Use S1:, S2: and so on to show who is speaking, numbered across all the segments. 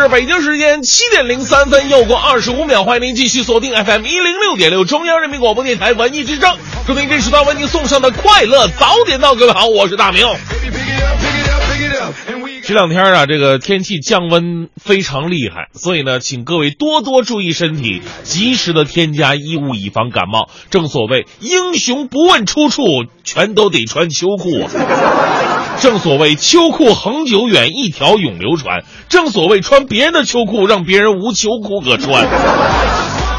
S1: 是北京时间七点零三分，又过二十五秒，欢迎您继续锁定 FM 一零六点六中央人民广播电台文艺之声，祝您这时段为您送上的快乐早点到，各位好，我是大明。这两天啊，这个天气降温非常厉害，所以呢，请各位多多注意身体，及时的添加衣物，以防感冒。正所谓英雄不问出处，全都得穿秋裤啊。正所谓秋裤恒久远，一条永流传。正所谓穿别人的秋裤，让别人无秋裤可穿。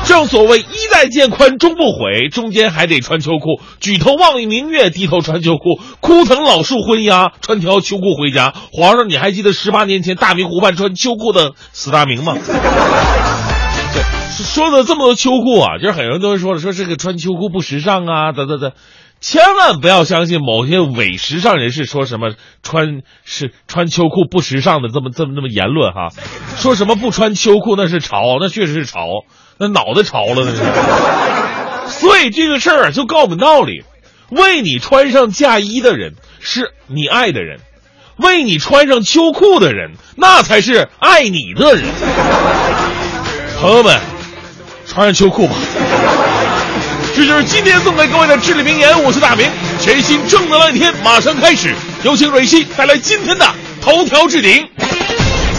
S1: 正所谓衣带渐宽终不悔，中间还得穿秋裤。举头望明月，低头穿秋裤。枯藤老树昏鸦，穿条秋裤回家。皇上，你还记得十八年前大明湖畔穿秋裤的四大明吗？对，说了这么多秋裤啊，就是很多人都说了，说这个穿秋裤不时尚啊，等等等。千万不要相信某些伪时尚人士说什么穿是穿秋裤不时尚的这么这么这么言论哈，说什么不穿秋裤那是潮，那确实是潮，那脑袋潮了那是。所以这个事儿就告我们道理：为你穿上嫁衣的人是你爱的人，为你穿上秋裤的人那才是爱你的人。朋友们，穿上秋裤吧。这就是今天送给各位的至理名言。我是大明，全新正能量一天马上开始。有请蕊希带来今天的头条置顶。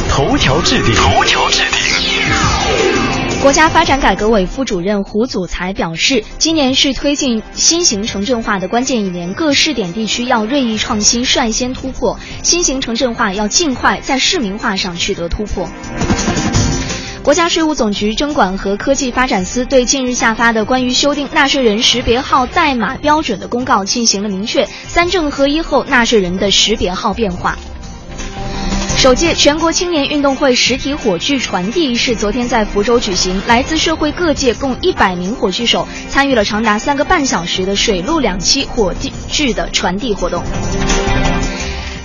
S2: 头条置顶，头条置顶。
S3: 国家发展改革委副主任胡祖才表示，今年是推进新型城镇化的关键一年，各试点地区要锐意创新，率先突破，新型城镇化要尽快在市民化上取得突破。国家税务总局征管和科技发展司对近日下发的关于修订纳税人识别号代码标准的公告进行了明确，三证合一后纳税人的识别号变化。首届全国青年运动会实体火炬传递仪式昨天在福州举行，来自社会各界共一百名火炬手参与了长达三个半小时的水陆两栖火炬的传递活动。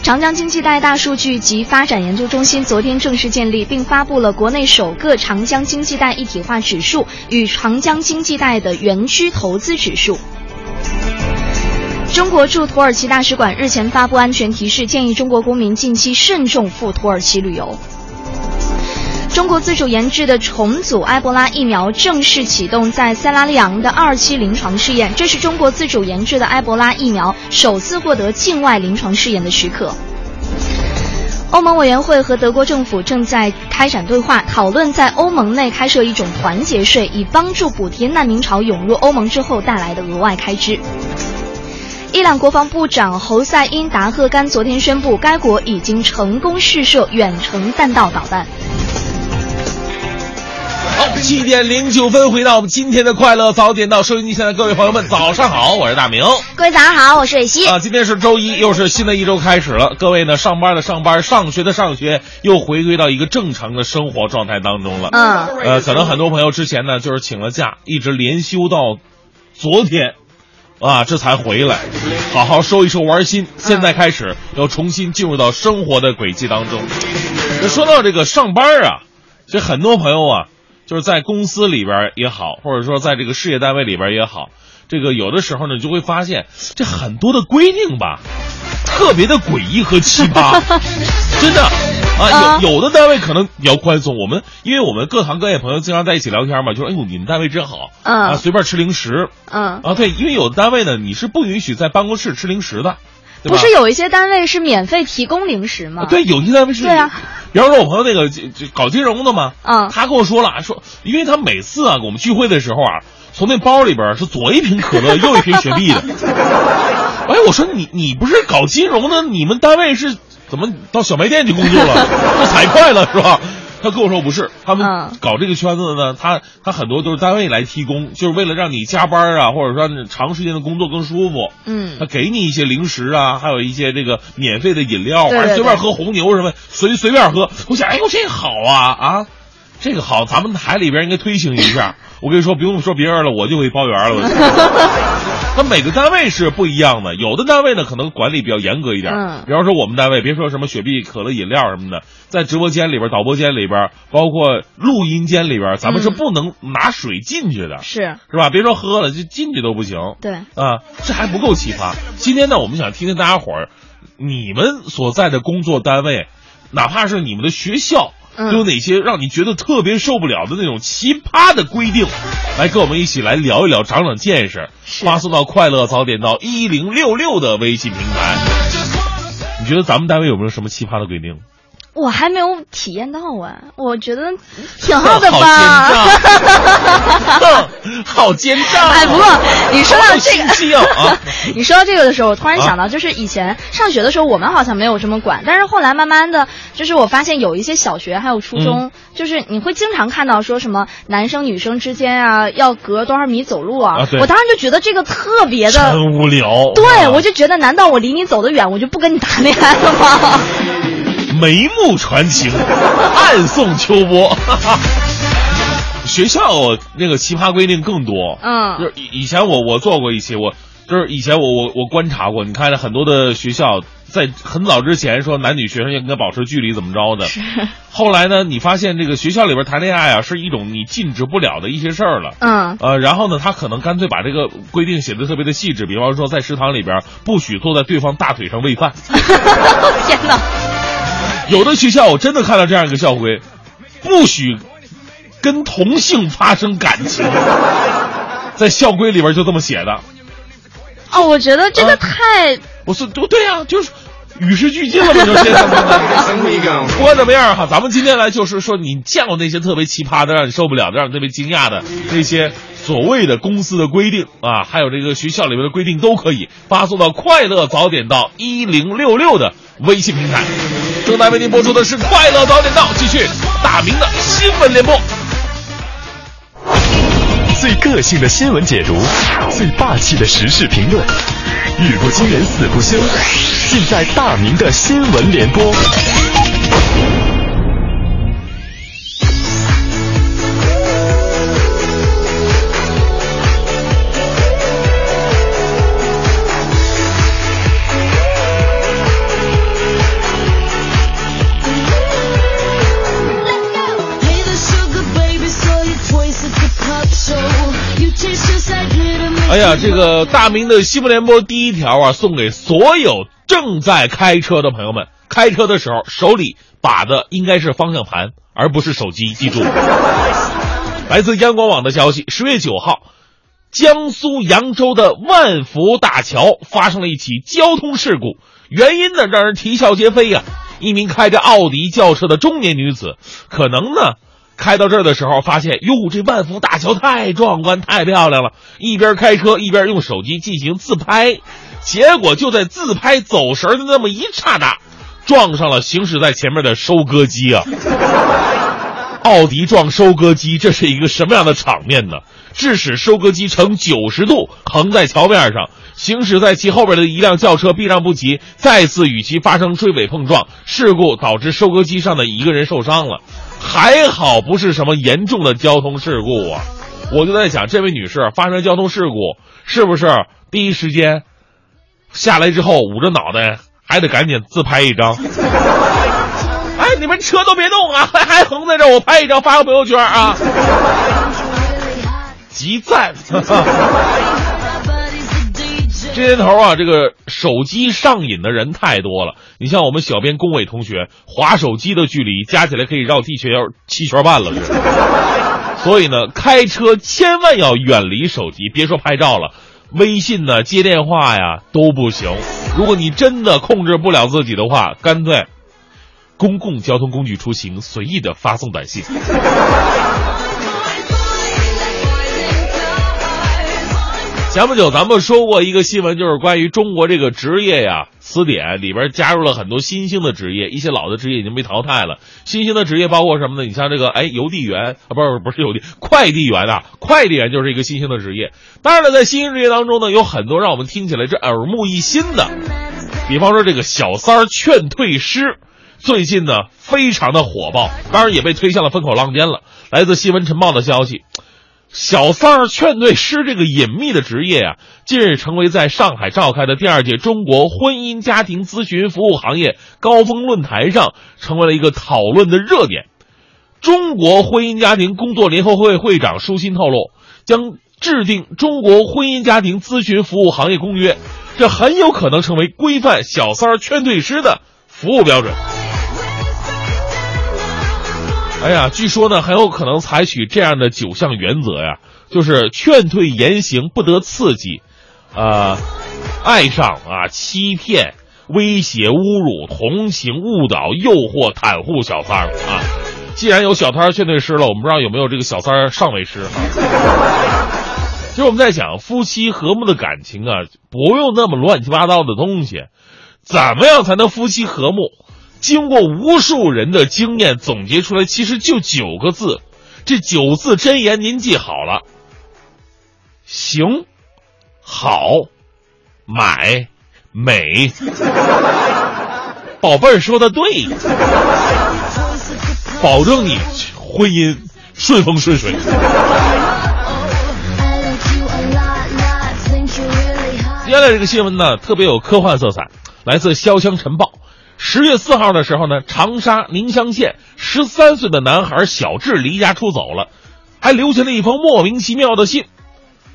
S3: 长江经济带大数据及发展研究中心昨天正式建立，并发布了国内首个长江经济带一体化指数与长江经济带的园区投资指数。中国驻土耳其大使馆日前发布安全提示，建议中国公民近期慎重赴土耳其旅游。中国自主研制的重组埃博拉疫苗正式启动在塞拉利昂的二期临床试验，这是中国自主研制的埃博拉疫苗首次获得境外临床试验的许可。欧盟委员会和德国政府正在开展对话，讨论在欧盟内开设一种团结税，以帮助补贴难民潮涌入欧盟之后带来的额外开支。伊朗国防部长侯赛因达赫甘昨天宣布，该国已经成功试射远程弹道导弹。
S1: 好，七点零九分，回到我们今天的快乐早点到收音机前的各位朋友们，早上好，我是大明。
S3: 各位早上好，我是蕊希。
S1: 啊，今天是周一，又是新的一周开始了。各位呢，上班的上班，上学的上学，又回归到一个正常的生活状态当中了。
S3: 嗯，
S1: 呃，可能很多朋友之前呢，就是请了假，一直连休到昨天，啊，这才回来，好好收一收玩心。现在开始要重新进入到生活的轨迹当中。那说到这个上班啊，这很多朋友啊。就是在公司里边也好，或者说在这个事业单位里边也好，这个有的时候呢，就会发现这很多的规定吧，特别的诡异和奇葩，真的啊，有有的单位可能比较宽松，我们因为我们各行各业朋友经常在一起聊天嘛，就说哎呦你们单位真好，啊。随便吃零食，
S3: 嗯
S1: 啊对，因为有的单位呢你是不允许在办公室吃零食的。
S3: 不是有一些单位是免费提供零食吗？
S1: 对，有些单位是。
S3: 对啊，
S1: 比方说，我朋友那个搞金融的嘛，
S3: 嗯，
S1: 他跟我说了，说，因为他每次啊，我们聚会的时候啊，从那包里边是左一瓶可乐，右一瓶雪碧的。哎，我说你你不是搞金融的，你们单位是怎么到小卖店去工作了？做财会了是吧？他跟我说不是，他们
S3: 嗯
S1: 搞这个圈子的呢，他他很多都是单位来提供，就是为了让你加班啊，或者说长时间的工作更舒服。
S3: 嗯
S1: 他给你一些零食啊，还有一些这个免费的饮料，
S3: 对对
S1: 完随便喝红牛什么，随随便喝。我想，哎呦，这个好啊啊，这个好，咱们台里边应该推行一下。我跟你说，不用说别人了，我就会包圆了。我那每个单位是不一样的，有的单位呢可能管理比较严格一点。
S3: 嗯
S1: 比方说我们单位，别说什么雪碧、可乐、饮料什么的，在直播间里边、导播间里边，包括录音间里边，咱们是
S3: 嗯
S1: 不能拿水进去的，
S3: 是
S1: 是吧？别说喝了，就进去都不行。
S3: 对，
S1: 啊，这还不够奇葩。今天呢，我们想听听大家伙儿，你们所在的工作单位，哪怕是你们的学校，
S3: 嗯
S1: 都有哪些让你觉得特别受不了的那种奇葩的规定？来跟我们一起来聊一聊，长长见识。发送到快乐早点到一零六六的微信平台。你觉得咱们单位有没有什么奇葩的规定？
S3: 我还没有体验到哎，我觉得挺好的
S1: 好
S3: 吧。
S1: 奸诈，好奸诈！
S3: 哎，不过你说到这个！你说到这个的时候，我突然想到，就是以前上学的时候，我们好像没有这么管，但是后来慢慢的，就是我发现有一些小学还有初
S1: 嗯
S3: 中，就是你会经常看到说什么男生女生之间啊，要隔多少米走路啊。
S1: 啊
S3: 我当时就觉得这个特别的，
S1: 无聊。
S3: 对
S1: 啊
S3: 我就觉得，难道我离你走得远，我就不跟你谈恋爱了吗？
S1: 眉目传情，暗送秋波。学校那个奇葩规定更多，
S3: 嗯
S1: 就是以以前我我做过一期，我就是以前我我我观察过，你看很多的学校在很早之前说男女学生应该保持距离怎么着的，后来呢，你发现这个学校里边谈恋爱啊是一种你禁止不了的一些事儿了。
S3: 嗯
S1: 呃，然后呢，他可能干脆把这个规定写的特别的细致，比方说在食堂里边不许坐在对方大腿上喂饭。
S3: 天哪，
S1: 有的学校我真的看到这样一个校规，不许跟同性发生感情，在校规里边就这么写的。
S3: 哦，我觉得这个
S1: 啊
S3: 太，
S1: 我是对对呀、就是与时俱进了嘛，就现在。不管怎么样哈，咱们今天来就是说，你见过那些特别奇葩的、让你受不了的、让你特别惊讶的那些所谓的公司的规定啊，还有这个学校里面的规定都可以发送到快乐早点到一零六六的微信平台。正在为您播出的是快乐早点到，继续大明的新闻联播。
S4: 最个性的新闻解读，最霸气的时事评论，语不惊人死不休，尽在大明的新闻联播。
S1: 哎呀，这个大明的新闻联播第一条啊，送给所有正在开车的朋友们。开车的时候，手里把的应该是方向盘，而不是手机，记住。来自央广网的消息，十月九号，江苏扬州的万福大桥发生了一起交通事故，原因呢让人啼笑皆非呀、一名开着奥迪轿车的中年女子，可能呢开到这儿的时候，发现哟，这万福大桥太壮观、太漂亮了，一边开车一边用手机进行自拍，结果就在自拍走神儿的那么一刹那，撞上了行驶在前面的收割机啊！奥迪撞收割机，这是一个什么样的场面呢？致使收割机呈九十度横在桥面上，行驶在其后边的一辆轿车避让不及，再次与其发生追尾碰撞，事故导致收割机上的一个人受伤了。还好不是什么严重的交通事故啊！我就在想，这位女士发生交通事故，是不是第一时间下来之后捂着脑袋，还得赶紧自拍一张？哎，你们车都别动啊，还还横在这儿，我拍一张发个朋友圈啊！集赞！这年头啊，这个手机上瘾的人太多了。你像我们小编龚伟同学，划手机的距离加起来可以绕地球七圈半了，是。所以呢，开车千万要远离手机，别说拍照了，微信呢、接电话呀都不行。如果你真的控制不了自己的话，干脆公共交通工具出行随意的发送短信。前不久咱们说过一个新闻，就是关于中国这个职业呀词典里边加入了很多新兴的职业，一些老的职业已经被淘汰了。新兴的职业包括什么呢？你像这个哎邮递员啊，不是不是邮递，快递员啊，快递员就是一个新兴的职业。当然了，在新兴职业当中呢，有很多让我们听起来是耳目一新的，比方说这个小三儿劝退师，最近呢非常的火爆，当然也被推向了风口浪尖了。来自新闻晨报的消息。小三儿劝退师这个隐秘的职业啊，近日成为在上海召开的第二届中国婚姻家庭咨询服务行业高峰论坛上，成为了一个讨论的热点。中国婚姻家庭工作联合会会长舒心透露，将制定中国婚姻家庭咨询服务行业公约，这很有可能成为规范小三儿劝退师的服务标准。哎呀，据说呢，很有可能采取这样的九项原则呀，就是劝退言行不得刺激，啊，爱上啊，欺骗、威胁、侮辱、同情、误导、诱惑、袒护小三儿啊。既然有小三儿劝退师了，我们不知道有没有这个小三儿上位师啊？其实我们在想夫妻和睦的感情啊，不用那么乱七八糟的东西，怎么样才能夫妻和睦？经过无数人的经验总结出来，其实就九个字，这九字真言您记好了：行、好、买、美。宝贝儿说的对，保证你婚姻顺风顺水。接下来这个新闻呢，特别有科幻色彩，来自《潇湘晨报》。十月四号的时候呢，长沙宁乡县十三岁的男孩小智离家出走了，还留下了一封莫名其妙的信。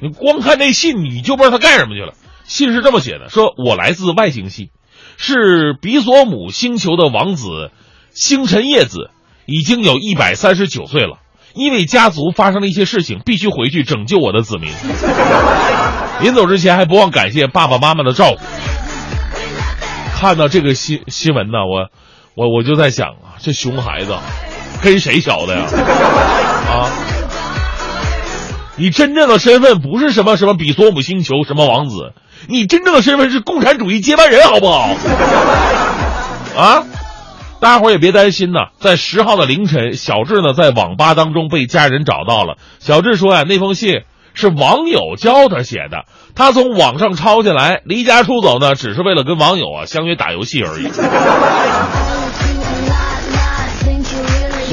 S1: 你光看这信，你就不知道他干什么去了。信是这么写的：说我来自外星系，是比索姆星球的王子星辰叶子，已经有一百三十九岁了。因为家族发生了一些事情，必须回去拯救我的子民。临走之前，还不忘感谢爸爸妈妈的照顾。看到这个新新闻呢，我，我我就在想啊，这熊孩子跟谁学的呀？啊，你真正的身份不是什么什么比索姆星球什么王子，你真正的身份是共产主义接班人，好不好？啊，大家伙也别担心呐，在十号的凌晨，小智呢在网吧当中被家人找到了。小智说呀，那封信。是网友教他写的，他从网上抄下来，离家出走呢，只是为了跟网友啊相约打游戏而已。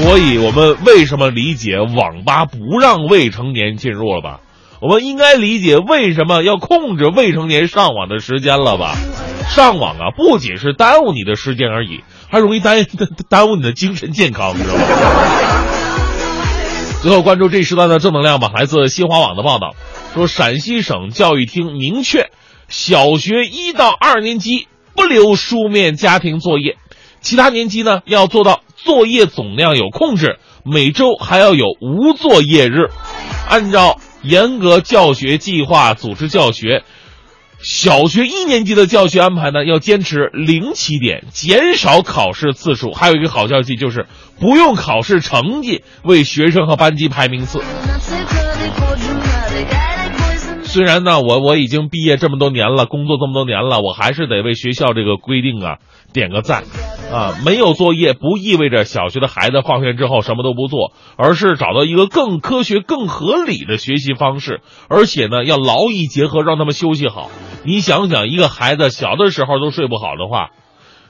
S1: 所以，我们为什么理解网吧不让未成年进入了吧？我们应该理解为什么要控制未成年上网的时间了吧？上网啊，不仅是耽误你的时间而已，还容易耽 耽误你的精神健康，你知道吗？最后关注这时段的正能量吧。来自新华网的报道说，陕西省教育厅明确，小学一到二年级不留书面家庭作业，其他年级呢要做到作业总量有控制，每周还要有无作业日，按照严格教学计划组织教学。小学一年级的教学安排呢，要坚持零起点，减少考试次数。还有一个好消息就是，不用考试成绩为学生和班级排名次。虽然呢，我我已经毕业这么多年了，工作这么多年了，我还是得为学校这个规定啊点个赞。啊，没有作业不意味着小学的孩子放学之后什么都不做，而是找到一个更科学、更合理的学习方式，而且呢，要劳逸结合，让他们休息好。你想想，一个孩子小的时候都睡不好的话，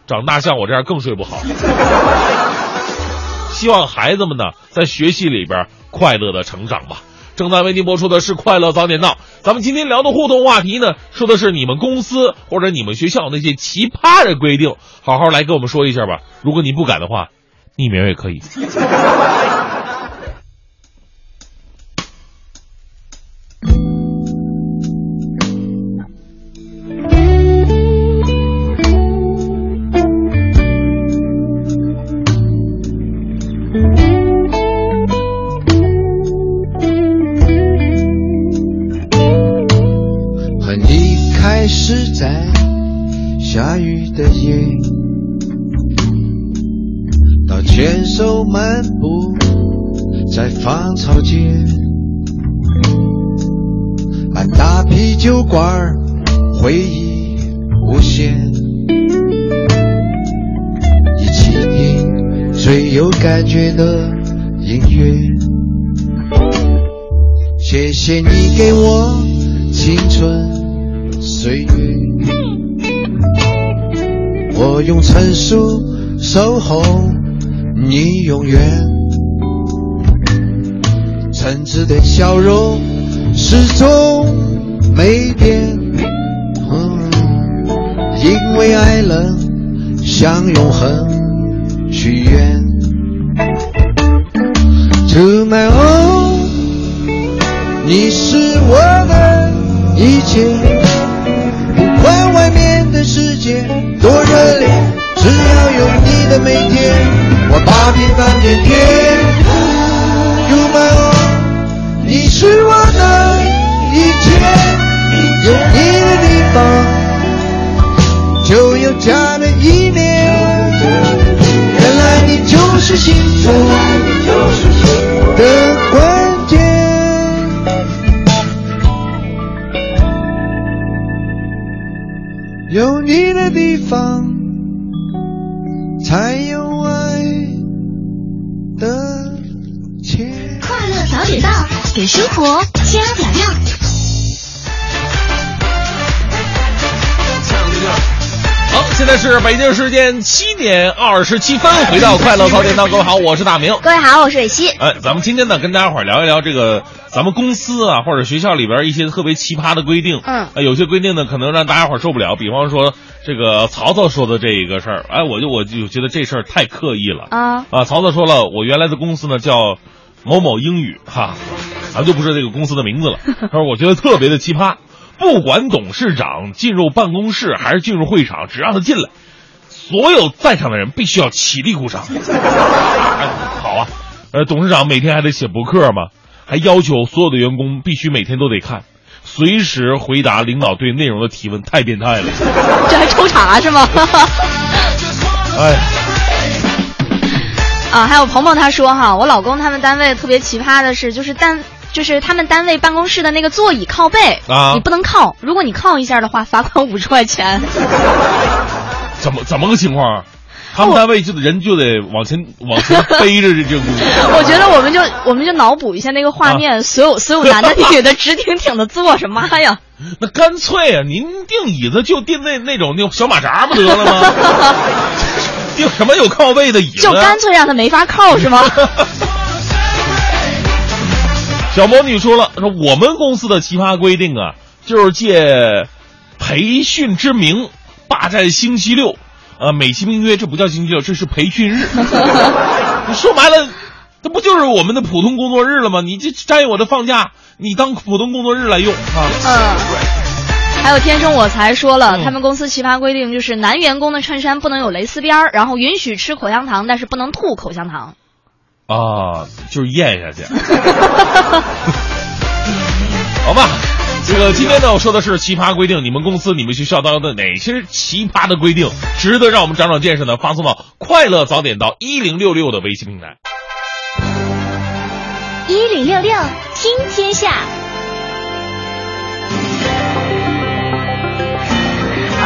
S1: 长大像我这样更睡不好。希望孩子们呢，在学习里边快乐的成长吧。正在为您播出的是《快乐早点到》，咱们今天聊的互动话题呢，说的是你们公司或者你们学校那些奇葩的规定，好好来跟我们说一下吧。如果你不敢的话，匿名也可以。
S5: 酒馆，回忆无限。一起听最有感觉的音乐。谢谢你给我青春岁月，我用成熟守候你永远。诚挚的笑容始终没变，因为爱了向永恒许愿。To my own，你是我的一切，不管外面的世界多热烈，只要有你的每天，我把平凡变甜。You my own，你是我的一切，有你的地方就有家的一面。原来你就是幸福的关键。有你的地方，才有爱的。
S6: 快乐早点到，给生活加点料。
S1: 现在是北京时间七点二十七分，回到快乐早点档，各位好，我是大明。
S6: 各位好，我是蕊希。
S1: 哎，咱们今天呢，跟大家伙儿聊一聊这个咱们公司啊，或者学校里边一些特别奇葩的规定。
S6: 嗯
S1: 呃有些规定呢，可能让大家伙儿受不了。比方说，这个曹操说的这一个事儿，哎，我就我就觉得这事儿太刻意了
S6: 啊
S1: 啊！曹操说了，我原来的公司呢叫某某英语，哈，咱就不说这个公司的名字了。他说，我觉得特别的奇葩，不管董事长进入办公室还是进入会场，只让他进来，所有在场的人必须要起立鼓掌。哎，好啊，呃，董事长每天还得写博客嘛，还要求所有的员工必须每天都得看，随时回答领导对内容的提问，太变态了。
S3: 这还抽查是吗？
S1: 哎，
S3: 啊，还有鹏鹏他说哈，我老公他们单位特别奇葩的是，就是单就是他们单位办公室的那个座椅靠背
S1: 啊
S3: 你不能靠，如果你靠一下的话，罚款五十块钱。
S1: 怎么怎么个情况啊？他们单位就得人就得往前往前背着这这个工作。
S3: 我觉得我们就我们就脑补一下那个画面，所有所有男的女的直挺挺的坐着，妈呀！
S1: 那干脆啊，您订椅子就订那那种那种小马扎不得了吗？订什么有靠背的椅子？
S3: 就干脆让他没法靠是吗？
S1: 小魔女说了，说我们公司的奇葩规定啊，就是借培训之名霸占星期六，呃，美其名曰这不叫星期六，这是培训日。你 说白了，这不就是我们的普通工作日了吗？你这占用我的放假，你当普通工作日来用啊？
S3: 嗯。还有天生我才说了，
S1: 嗯
S3: 他们公司奇葩规定就是男员工的衬衫不能有蕾丝边儿，然后允许吃口香糖，但是不能吐口香糖。
S1: 啊，就是咽下去。好吧，这个今天呢，我说的是奇葩规定，你们公司、你们学校当中的哪些奇葩的规定值得让我们长长见识呢？发送到“快乐早点到一零六六”的微信平台。
S6: 一零六六听天下，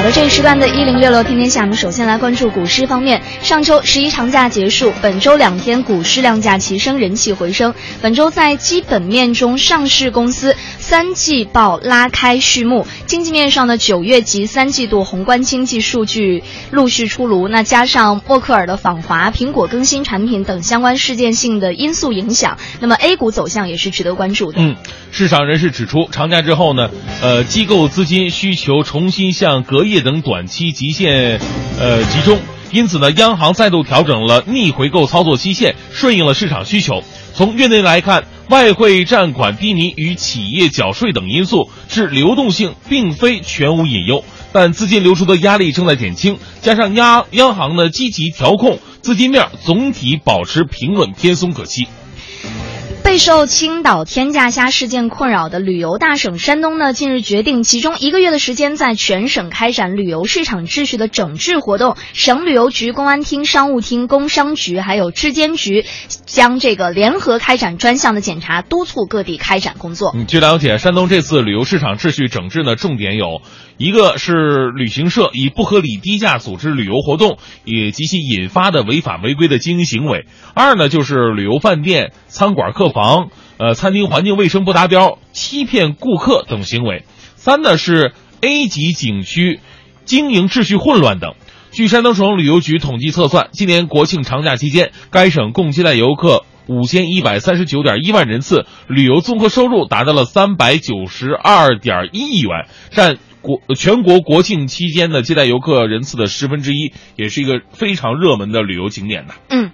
S3: 好的，这一时段的一零六六天天下，我们首先来关注股市方面。上周十一长假结束，本周两天股市量价齐升，人气回升。本周在基本面中，上市公司三季报拉开序幕。经济面上的九月及三季度宏观经济数据陆续出炉，那加上默克尔的访华、苹果更新产品等相关事件性的因素影响，那么 A 股走向也是值得关注的。
S1: 嗯，市场人士指出，长假之后呢，呃，机构资金需求重新向隔夜等短期极限呃集中，因此呢，央行再度调整了逆回购操作期限，顺应了市场需求。从月内来看，外汇占款低迷与企业缴税等因素致流动性并非全无隐忧，但资金流出的压力正在减轻，加上央央行呢积极调控资金面，总体保持平稳偏松可期。
S3: 备受青岛天价虾事件困扰的旅游大省山东呢，近日决定集中一个月的时间，在全省开展旅游市场秩序的整治活动。省旅游局、公安厅、商务厅、工商局还有质监局将这个联合开展专项的检查，督促各地开展工作。
S1: 据了解，山东这次旅游市场秩序整治呢，重点有一个是旅行社以不合理低价组织旅游活动，以及其引发的违法违规的经营行为；二呢，就是旅游饭店、餐馆、客房，呃，餐厅环境卫生不达标、欺骗顾客等行为；三呢是 A 级景区经营秩序混乱等。据山东省旅游局统计测算，今年国庆长假期间，该省共接待游客五千一百三十九点一万人次，旅游综合收入达到了三百九十二点一亿元，占国全国国庆期间的接待游客人次的十分之一，也是一个非常热门的旅游景点的。
S3: 嗯。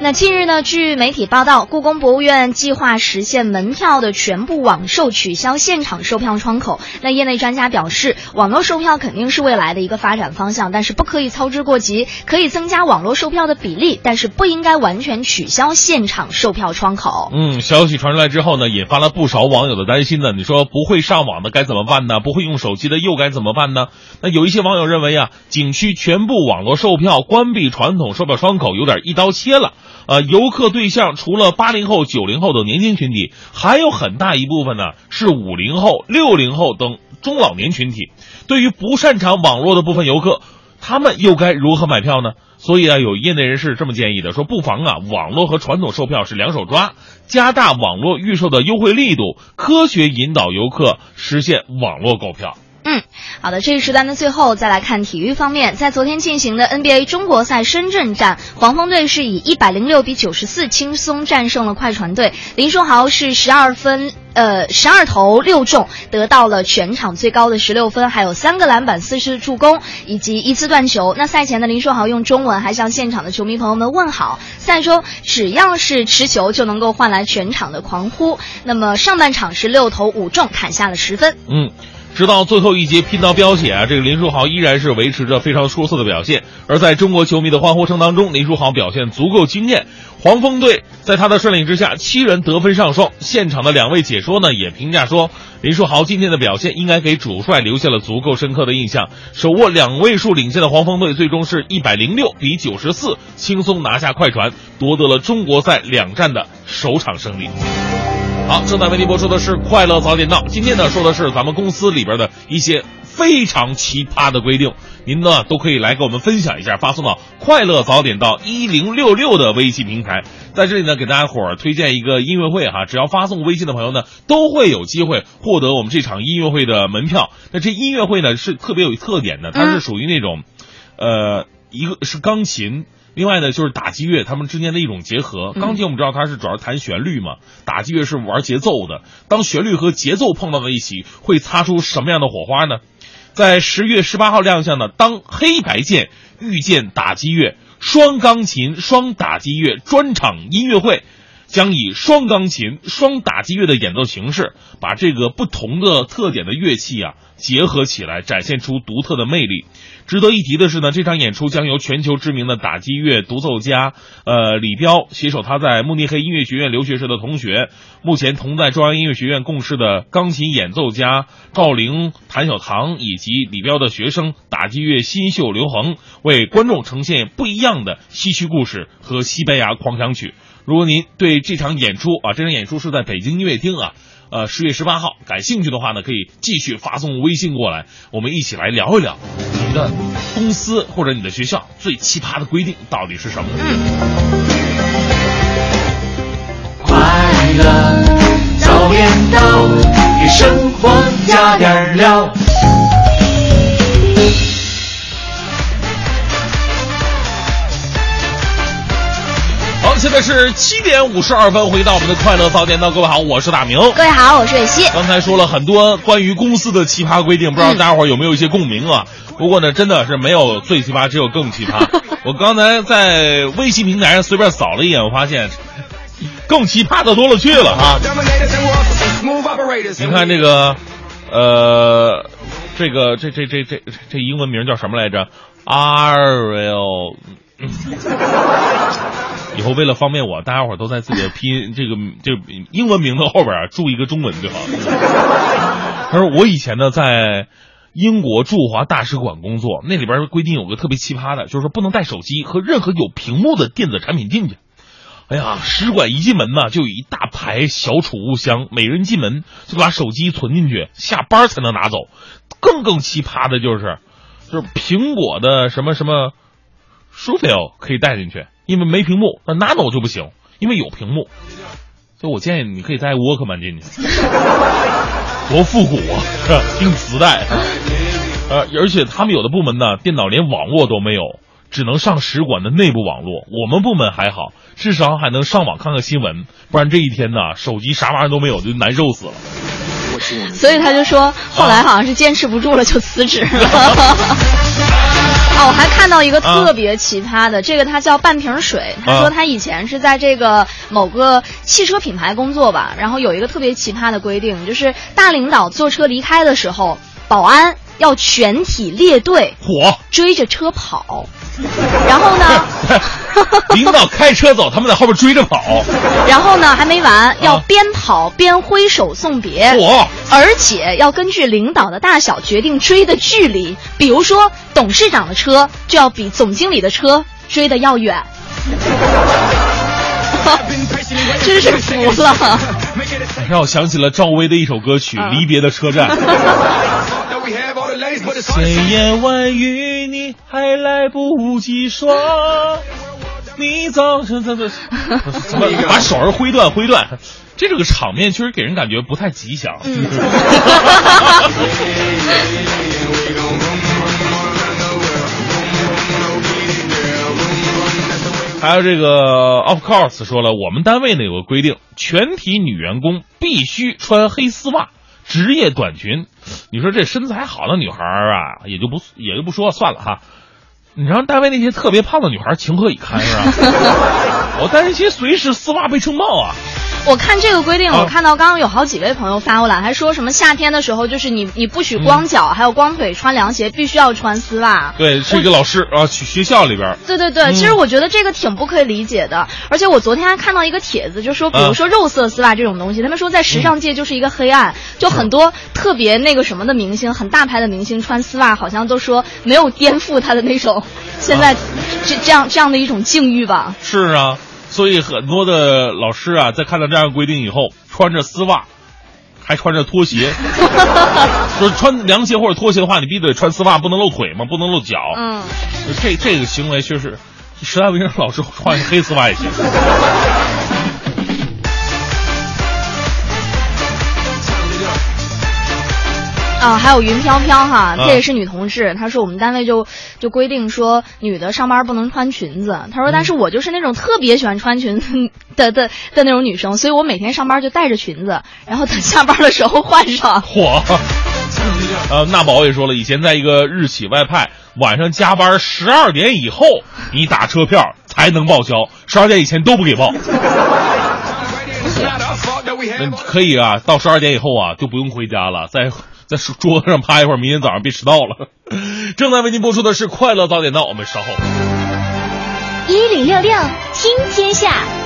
S3: 那近日呢？据媒体报道，故宫博物院计划实现门票的全部网售，取消现场售票窗口。那业内专家表示，网络售票肯定是未来的一个发展方向，但是不可以操之过急，可以增加网络售票的比例，但是不应该完全取消现场售票窗口。
S1: 嗯，消息传出来之后呢，引发了不少网友的担心呢。你说不会上网的该怎么办呢？不会用手机的又该怎么办呢？那有一些网友认为啊，景区全部网络售票，关闭传统售票窗口，有点一刀切了。呃，游客对象除了八零后、九零后等年轻群体，还有很大一部分呢是五零后、六零后等中老年群体。对于不擅长网络的部分游客，他们又该如何买票呢？所以啊，有业内人士这么建议的，说不妨啊，网络和传统售票是两手抓，加大网络预售的优惠力度，科学引导游客实现网络购票。
S3: 嗯，好的，这一时段的最后再来看体育方面，在昨天进行的 NBA 中国赛深圳站，黄蜂队是以一百零六比九十四轻松战胜了快船队，林书豪是十二分，呃，十二投六中，得到了全场最高的十六分，还有三个篮板、四次助攻以及一次断球。那赛前的林书豪用中文还向现场的球迷朋友们问好，赛中只要是持球就能够换来全场的狂呼。那么上半场是六投五中，砍下了十分。
S1: 嗯。直到最后一节拼到飙血啊，这个林书豪依然是维持着非常出色的表现。而在中国球迷的欢呼声当中，林书豪表现足够惊艳。黄蜂队在他的率领之下，七人得分上双。现场的两位解说呢也评价说，林书豪今天的表现应该给主帅留下了足够深刻的印象。手握两位数领先的黄蜂队，最终是一百零六比九十四轻松拿下快船，夺得了中国赛两战的首场胜利。好，正在为您播出的是《快乐早点到》。今天呢，说的是咱们公司里边的一些非常奇葩的规定，您呢都可以来给我们分享一下，发送到“快乐早点到一零六六”的微信平台。在这里呢，给大家伙儿推荐一个音乐会哈，只要发送微信的朋友呢，都会有机会获得我们这场音乐会的门票。那这音乐会呢是特别有特点的，它是属于那种，呃，一个是钢琴。另外呢，就是打击乐他们之间的一种结合。钢琴我们知道它是主要弹旋律嘛，打击乐是玩节奏的。当旋律和节奏碰到在一起，会擦出什么样的火花呢？在十月十八号亮相的《当黑白键遇见打击乐》双钢琴双打击乐专场音乐会，将以双钢琴双打击乐的演奏形式，把这个不同的特点的乐器啊结合起来，展现出独特的魅力。值得一提的是呢，这场演出将由全球知名的打击乐独奏家，呃，李彪携手他在慕尼黑音乐学院留学时的同学，目前同在中央音乐学院共事的钢琴演奏家赵玲、谭小棠，以及李彪的学生打击乐新秀刘恒，为观众呈现不一样的西区故事和西班牙狂想曲。如果您对这场演出啊，这场演出是在北京音乐厅啊。呃，十月十八号，感兴趣的话呢，可以继续发送微信过来，我们一起来聊一聊你的公司或者你的学校最奇葩的规定到底是什么？
S7: 快乐早点到，给生活加点料。
S1: 现在是七点五十二分，回到我们的快乐早点到，各位好，我是大明，
S3: 各位好，我是伟西。
S1: 刚才说了很多关于公司的奇葩规定，不知道大家伙有没有一些共鸣啊？不过呢，真的是没有最奇葩，只有更奇葩。我刚才在微信平台上随便扫了一眼，我发现更奇葩的多了去了啊！你看这个，呃，这个这这这这这英文名叫什么来着？Ariel。以后为了方便我，大家伙儿都在自己的拼音 这个这个英文名字后边啊注一个中文就好了。他说我以前呢在英国驻华大使馆工作，那里边规定有个特别奇葩的，就是说不能带手机和任何有屏幕的电子产品进去。哎呀，使馆一进门呢，就有一大排小储物箱，每人进门就把手机存进去，下班才能拿走。更更奇葩的就是，就是苹果的什么什么 f i l 可以带进去，因为没屏幕；那 Nano 就不行，因为有屏幕。所以我建议你可以带沃克曼进去，多复古啊，听磁带。呃，而且他们有的部门呢，电脑连网络都没有，只能上使馆的内部网络。我们部门还好，至少还能上网看看新闻，不然这一天呢，手机啥玩意儿都没有，就难受死了。
S3: 所以他就说，后来好像是坚持不住了，就辞职了。哦，我还看到一个特别奇葩的，这个他叫半瓶水。他说他以前是在这个某个汽车品牌工作吧，然后有一个特别奇葩的规定，就是大领导坐车离开的时候，保安要全体列队
S1: 火
S3: 追着车跑。然后呢，
S1: 领导开车走，他们在后边追着跑。
S3: 然后呢还没完，要边跑边挥手送别。
S1: 火！
S3: 而且要根据领导的大小决定追的距离，比如说董事长的车就要比总经理的车追的要远。真是服了。
S1: 让我想起了赵薇的一首歌曲《离别的车站》。千言万语你还来不及说，你早晨怎么怎么把手儿挥断挥断？这这个场面确实给人感觉不太吉祥。还有这个，of course 说了，我们单位呢有个规定，全体女员工必须穿黑丝袜、职业短裙。你说这身材好的女孩儿啊，也就不也就不说算了哈。你让单位那些特别胖的女孩情何以堪是吧？我担心随时丝袜被撑爆啊！
S3: 我看这个规定，
S1: 啊
S3: 我看到刚刚有好几位朋友发过来，还说什么夏天的时候，就是你你不许光脚，还有光腿穿凉鞋，必须要穿丝袜。
S1: 对，是一个老师啊，去学校里边儿。
S3: 对对对，
S1: 嗯
S3: 其实我觉得这个挺不可以理解的。而且我昨天还看到一个帖子，就说，比如说肉色丝袜这种东西，他们说在时尚界就是一个黑暗，就很多特别那个什么的明星，很大牌的明星穿丝袜，好像都说没有颠覆他的那种现在这这样这样的一种境遇吧。
S1: 是啊，所以很多的老师啊，在看到这样的规定以后，穿着丝袜，还穿着拖鞋，说穿凉鞋或者拖鞋的话，你必须得穿丝袜，不能露腿嘛，不能露脚。
S3: 嗯，
S1: 这这个行为确实，实在不行，老师穿黑丝袜也行。
S3: 啊，还有云飘飘哈，
S1: 啊
S3: 这也是女同事。她说我们单位就就规定说，女的上班不能穿裙子。她说，但是我就是那种特别喜欢穿裙子的的的那种女生，所以我每天上班就带着裙子，然后等下班的时候换上。
S1: 嚯！呃，娜宝也说了，以前在一个日企外派，晚上加班十二点以后，你打车票才能报销，十二点以前都不给报。那可以啊，到十二点以后啊，就不用回家了，在在桌子上趴一会儿，明天早上别迟到了。正在为您播出的是《快乐早点到》，我们稍后。
S6: 一零六六听天下。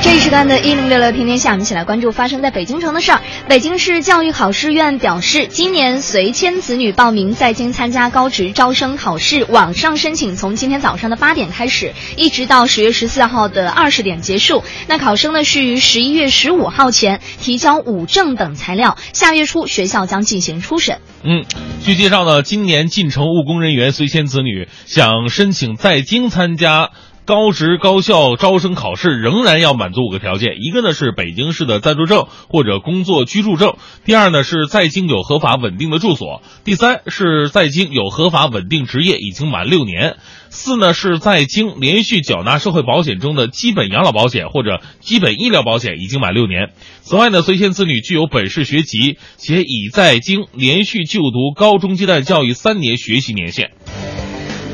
S3: 这一时段的“一零六六天天下”，我们一起来关注发生在北京城的事儿。北京市教育考试院表示，今年随迁子女报名在京参加高职招生考试，网上申请从今天早上的八点开始，一直到十月十四号的二十点结束。那考生呢是于十一月十五号前提交五证等材料，下月初学校将进行初审。
S1: 嗯，据介绍呢，今年进城务工人员随迁子女想申请在京参加。高职高校招生考试仍然要满足五个条件，一个呢是北京市的暂住证或者工作居住证，第二呢是在京有合法稳定的住所，第三是在京有合法稳定职业已经满六年，四呢是在京连续缴纳社会保险中的基本养老保险或者基本医疗保险已经满六年。此外呢，随迁子女具有本市学籍，且已在京连续就读高中阶段教育三年学习年限。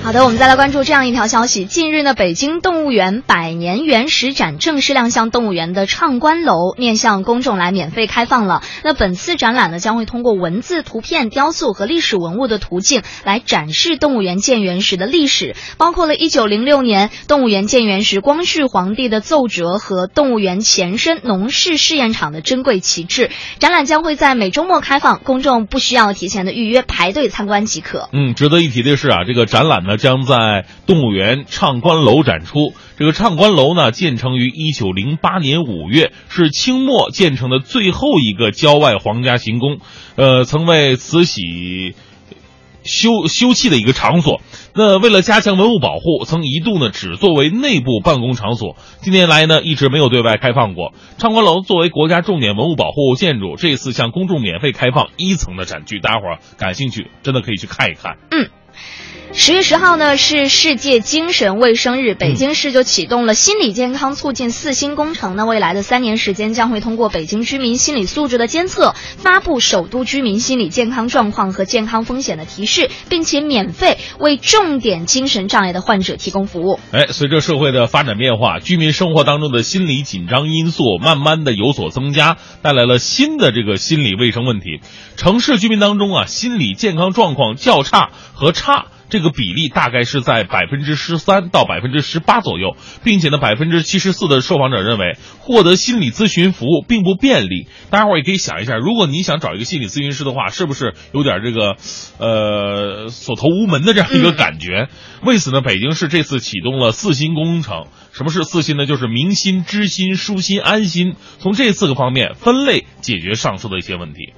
S3: 好的，我们再来关注这样一条消息。近日呢，北京动物园百年原始展正式亮相动物园的畅观楼，面向公众来免费开放了。那本次展览呢，将会通过文字、图片、雕塑和历史文物的途径来展示动物园建园时的历史，包括了1906年动物园建园时光绪皇帝的奏折和动物园前身农事试验场的珍贵旗帜。展览将会在每周末开放，公众不需要提前的预约排队参观即可。
S1: 嗯，值得一提的是啊，这个展览呢。将在动物园畅观楼展出。这个畅观楼呢，建成于一九零八年五月，是清末建成的最后一个郊外皇家行宫，呃，曾为慈禧休休憩的一个场所。那为了加强文物保护，曾一度呢只作为内部办公场所。近年来呢，一直没有对外开放过。畅观楼作为国家重点文物保护建筑，这次向公众免费开放一层的展区，大家伙儿感兴趣，真的可以去看一看。
S3: 嗯。十月十号呢是世界精神卫生日，北京市就启动了心理健康促进四新工程。那未来的三年时间，将会通过北京居民心理素质的监测，发布首都居民心理健康状况和健康风险的提示，并且免费为重点精神障碍的患者提供服务。
S1: 哎，随着社会的发展变化，居民生活当中的心理紧张因素慢慢的有所增加，带来了新的这个心理卫生问题。城市居民当中啊，心理健康状况较差和差。这个比例大概是在百分之十三到百分之十八左右，并且呢，百分之七十四的受访者认为获得心理咨询服务并不便利。大家伙也可以想一下，如果你想找一个心理咨询师的话，是不是有点这个，呃，所投无门的这样一个感觉？为此呢，北京市这次启动了四新工程。什么是四新呢？就是明心、知心、舒心、安心，从这四个方面分类解决上述的一些问题。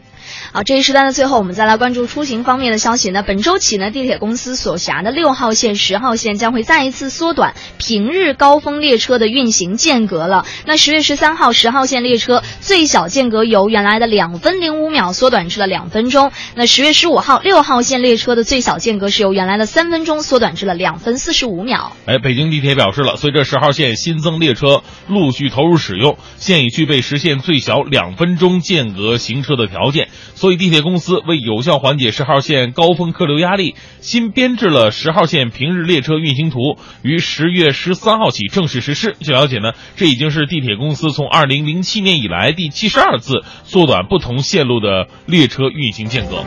S3: 好，这一时段的最后，我们再来关注出行方面的消息。那本周起呢，地铁公司所辖的六号线、十号线将会再一次缩短平日高峰列车的运行间隔了。那十月十三号，十号线列车最小间隔由原来的两分零五秒缩短至了两分钟。那十月十五号，六号线列车的最小间隔是由原来的三分钟缩短至了两分四十五秒。
S1: 哎，北京地铁表示了，随着十号线新增列车陆续投入使用，现已具备实现最小两分钟间隔行车的条件。所以，地铁公司为有效缓解十号线高峰客流压力，新编制了十号线平日列车运行图，于十月十三号起正式实施。据了解呢，这已经是地铁公司从二零零七年以来第七十二次缩短不同线路的列车运行间隔。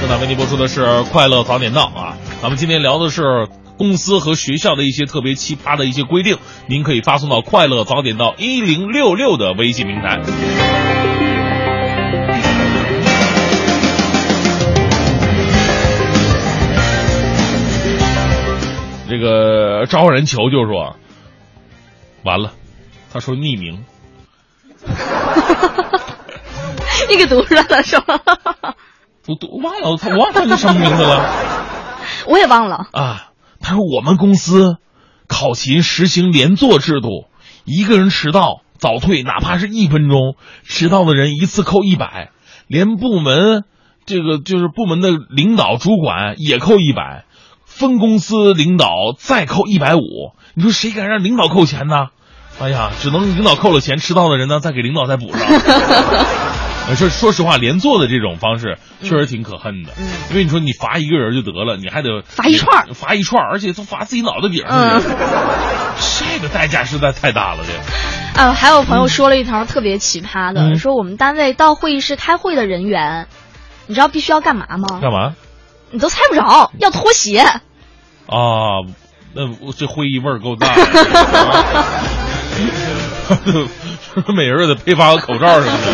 S1: 正在为您播出的是《快乐早点到》啊，咱们今天聊的是公司和学校的一些特别奇葩的一些规定，您可以发送到“快乐早点到一零六六”的微信平台。这个招人求就说，完了，他说匿名，
S3: 你给读出来了是吧？
S1: 我读忘了，他忘了他叫什么名字了。
S3: 我也忘了
S1: 啊。他说我们公司考勤实行连坐制度，一个人迟到早退，哪怕是一分钟，迟到的人一次扣一百，连部门这个就是部门的领导主管也扣一百。分公司领导再扣一百五，你说谁敢让领导扣钱呢？哎呀，只能领导扣了钱，迟到的人呢再给领导再补上。说说实话，连坐的这种方式确实挺可恨的。嗯，因为你说你罚一个人就得了，你还得
S3: 罚一串，
S1: 罚一串，而且都罚自己脑袋顶上去。这个代价实在太大了，这。
S3: 啊，还有朋友说了一条特别奇葩的，说我们单位到会议室开会的人员，你知道必须要干嘛吗？
S1: 干嘛？
S3: 你都猜不着，要脱鞋。啊，
S1: 那这会议味儿够大。每人得配发个口罩什么的。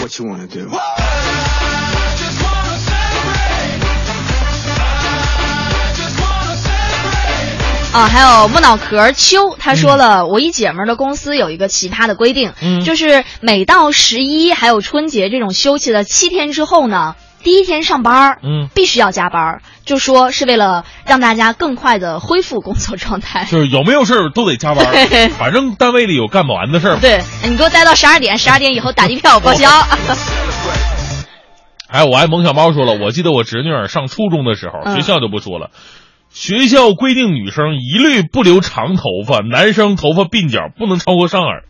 S1: What you wanna do?
S3: 啊，还有木脑壳秋，他说了，我一姐们的公司有一个奇葩的规定，嗯，就是每到十一还有春节这种休息的七天之后呢，第一天上班，嗯，必须要加班，就说是为了让大家更快的恢复工作状态，
S1: 就是有没有事儿都得加班，反正单位里有干不完的事儿。
S3: 对，你给我待到十二点，十二点以后打地票报销。
S1: 哎，我爱萌小猫说了，我记得我侄女儿上初中的时候，学校就不说了。学校规定，女生一律不留长头发，男生头发鬓角不能超过上耳。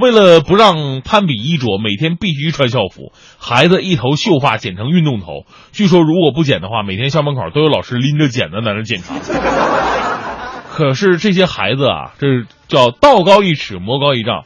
S1: 为了不让攀比衣着，每天必须穿校服。孩子一头秀发剪成运动头，据说如果不剪的话，每天校门口都有老师拎着剪子在那检查。可是这些孩子啊，这叫道高一尺，魔高一丈。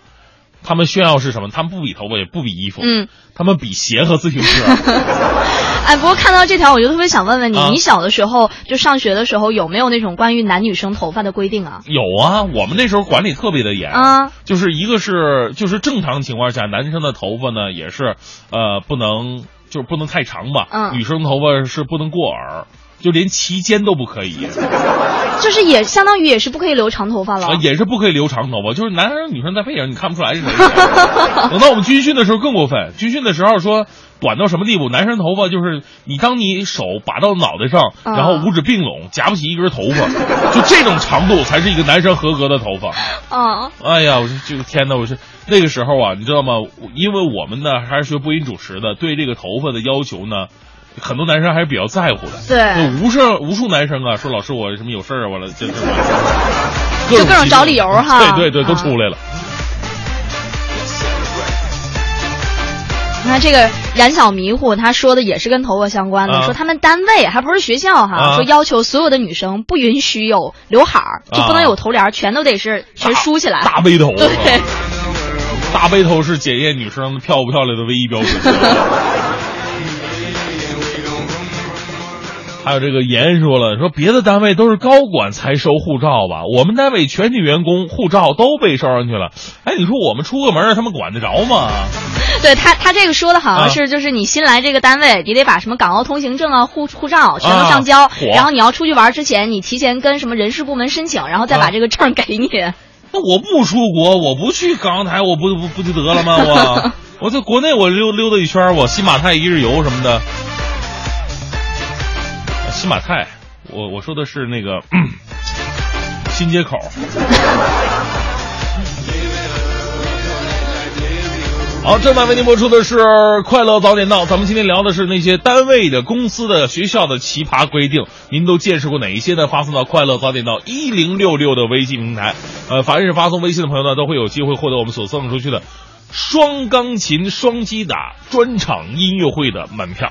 S1: 他们炫耀是什么？他们不比头发，也不比衣服，
S3: 嗯，
S1: 他们比鞋和自行车。
S3: 哎，不过看到这条，我就特别想问问你，
S1: 啊
S3: 你小的时候就上学的时候有没有那种关于男女生头发的规定啊？
S1: 有啊，我们那时候管理特别的严
S3: 啊，
S1: 就是一个是就是正常情况下，男生的头发呢也是呃不能就是不能太长吧，
S3: 嗯
S1: 女生头发是不能过耳，就连齐肩都不可以，
S3: 就是也相当于也是不可以留长头发了。
S1: 啊也是不可以留长头发，就是男生女生在配影你看不出来是谁。等到我们军训的时候更过分，军训的时候说短到什么地步，男生头发就是你当你手把到脑袋上，
S3: 啊
S1: 然后五指并拢夹不起一根头发，就这种长度才是一个男生合格的头发。
S3: 啊
S1: 哎呀，我说这个天呐，我是那个时候啊，你知道吗？因为我们呢还是学播音主持的，对这个头发的要求呢，很多男生还是比较在乎的。
S3: 对
S1: 无数无数男生啊说老师我什么有事儿啊，完了就
S3: 就各种找理由哈
S1: 对对对，都
S3: 啊
S1: 出来了。
S3: 你看这个冉小迷糊，他说的也是跟头发相关的，
S1: 啊。
S3: 说他们单位还不是学校哈，
S1: 啊。
S3: 说要求所有的女生不允许有刘海儿，就不能有头帘儿，全都得是全梳起来。
S1: 大背头，
S3: 对，
S1: 大背头是检验女生漂不漂亮的唯一标准。还有这个严说了，说别的单位都是高管才收护照吧，我们单位全体员工护照都被收上去了。哎，你说我们出个门，他们管得着吗？
S3: 对他他这个说的好像
S1: 啊
S3: 是就是你新来这个单位，你得把什么港澳通行证啊、护护照全都
S1: 啊
S3: 上交，
S1: 火
S3: 然后你要出去玩之前，你提前跟什么人事部门申请，然后再把
S1: 啊
S3: 这个证给你。
S1: 那我不出国，我不去港澳台，我不不不就得了吗？我 我在国内我溜溜达一圈，我新马泰一日游什么的。新马泰，我我说的是那个、新街口。好，正在为您播出的是《快乐早点到》，咱们今天聊的是那些单位的、公司的、学校的奇葩规定，您都见识过哪一些呢？发送到《快乐早点到》一零六六的微信平台，呃，凡是发送微信的朋友呢，都会有机会获得我们所送出去的双钢琴双击打专场音乐会的门票。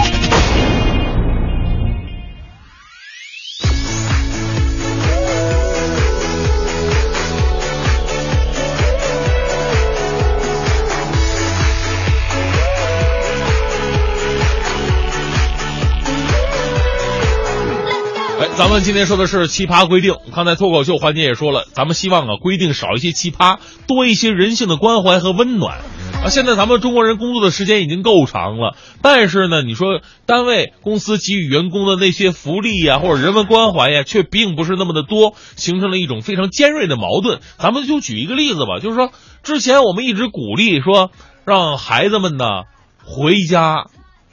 S1: 咱们今天说的是奇葩规定。刚才脱口秀环节也说了，咱们希望啊规定少一些奇葩，多一些人性的关怀和温暖。啊，现在咱们中国人工作的时间已经够长了，但是呢，你说单位公司给予员工的那些福利呀、或者人文关怀呀，却并不是那么的多，形成了一种非常尖锐的矛盾。咱们就举一个例子吧，就是说之前我们一直鼓励说，让孩子们呢回家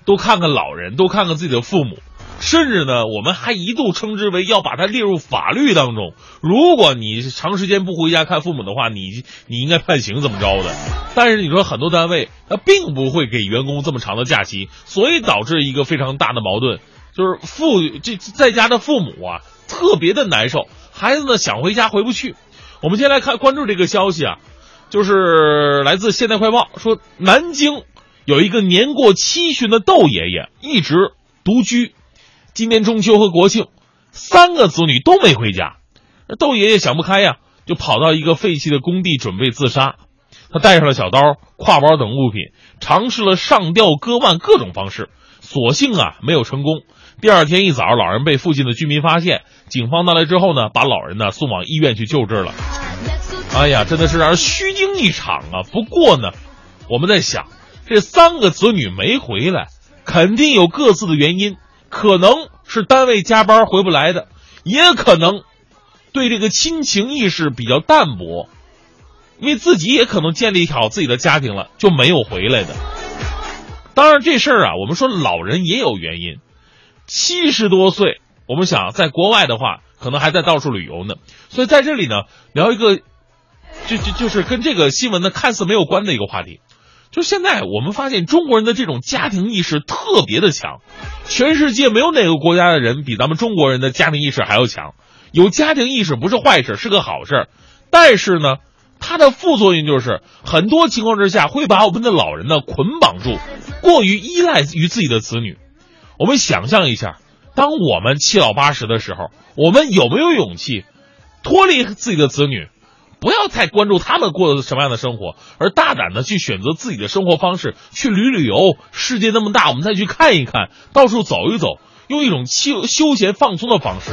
S1: 多看看老人，多看看自己的父母。甚至呢，我们还一度称之为要把它列入法律当中。如果你长时间不回家看父母的话，你你应该判刑怎么着的？但是你说很多单位他并不会给员工这么长的假期，所以导致一个非常大的矛盾，就是父这在家的父母啊特别的难受，孩子呢想回家回不去。我们先来看关注这个消息啊，就是来自《现代快报》说，南京有一个年过七旬的窦爷爷一直独居。今年中秋和国庆，三个子女都没回家，窦爷爷想不开呀，就跑到一个废弃的工地准备自杀。他带上了小刀、挎包等物品，尝试了上吊、割腕各种方式，所幸啊没有成功。第二天一早，老人被附近的居民发现，警方到来之后呢，把老人呢送往医院去救治了。哎呀，真的是让人虚惊一场啊！不过呢，我们在想，这三个子女没回来，肯定有各自的原因。可能是单位加班回不来的，也可能对这个亲情意识比较淡薄，因为自己也可能建立好自己的家庭了，就没有回来的。当然，这事儿啊，我们说老人也有原因。七十多岁，我们想在国外的话，可能还在到处旅游呢。所以在这里呢，聊一个，就就就是跟这个新闻呢看似没有关的一个话题，就现在我们发现中国人的这种家庭意识特别的强，全世界没有哪个国家的人比咱们中国人的家庭意识还要强。有家庭意识不是坏事，是个好事，但是呢。它的副作用就是，很多情况之下会把我们的老人呢捆绑住，过于依赖于自己的子女。我们想象一下，当我们七老八十的时候，我们有没有勇气脱离自己的子女，不要太关注他们过的什么样的生活，而大胆的去选择自己的生活方式，去旅旅游。世界那么大，我们再去看一看，到处走一走，用一种休休闲放松的方式。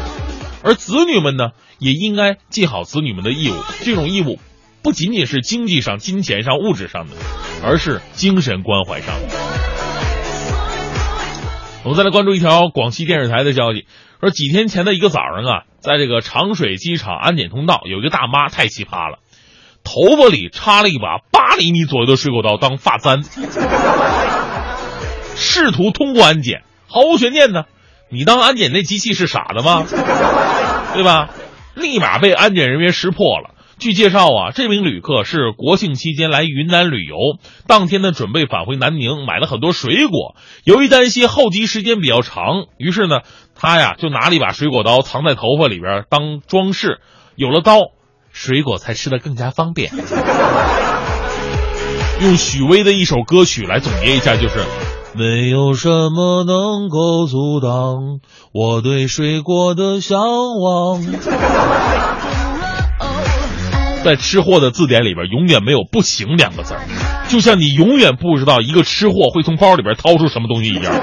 S1: 而子女们呢，也应该尽好子女们的义务，这种义务。不仅仅是经济上、金钱上、物质上的，而是精神关怀上的。我们再来关注一条广西电视台的消息，说几天前的一个早上啊，在这个长水机场安检通道，有一个大妈太奇葩了，头发里插了一把八厘米左右的水果刀当发簪，试图通过安检，毫无悬念呢。你当安检那机器是傻的吗？对吧？立马被安检人员识破了。据介绍啊，这名旅客是国庆期间来云南旅游，当天呢准备返回南宁，买了很多水果。由于担心候机时间比较长，于是呢，他呀就拿了一把水果刀藏在头发里边当装饰。有了刀，水果才吃得更加方便。用许巍的一首歌曲来总结一下，就是没有什么能够阻挡我对水果的向往。在吃货的字典里边，永远没有“不行”两个字儿，就像你永远不知道一个吃货会从包里边掏出什么东西一样。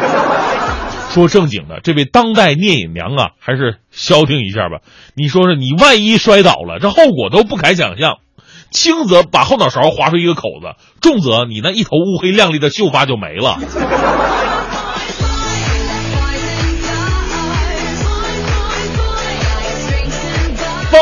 S1: 说正经的，这位当代聂隐娘啊，还是消停一下吧。你说说，你万一摔倒了，这后果都不敢想象。轻则把后脑勺划出一个口子，重则你那一头乌黑亮丽的秀发就没了。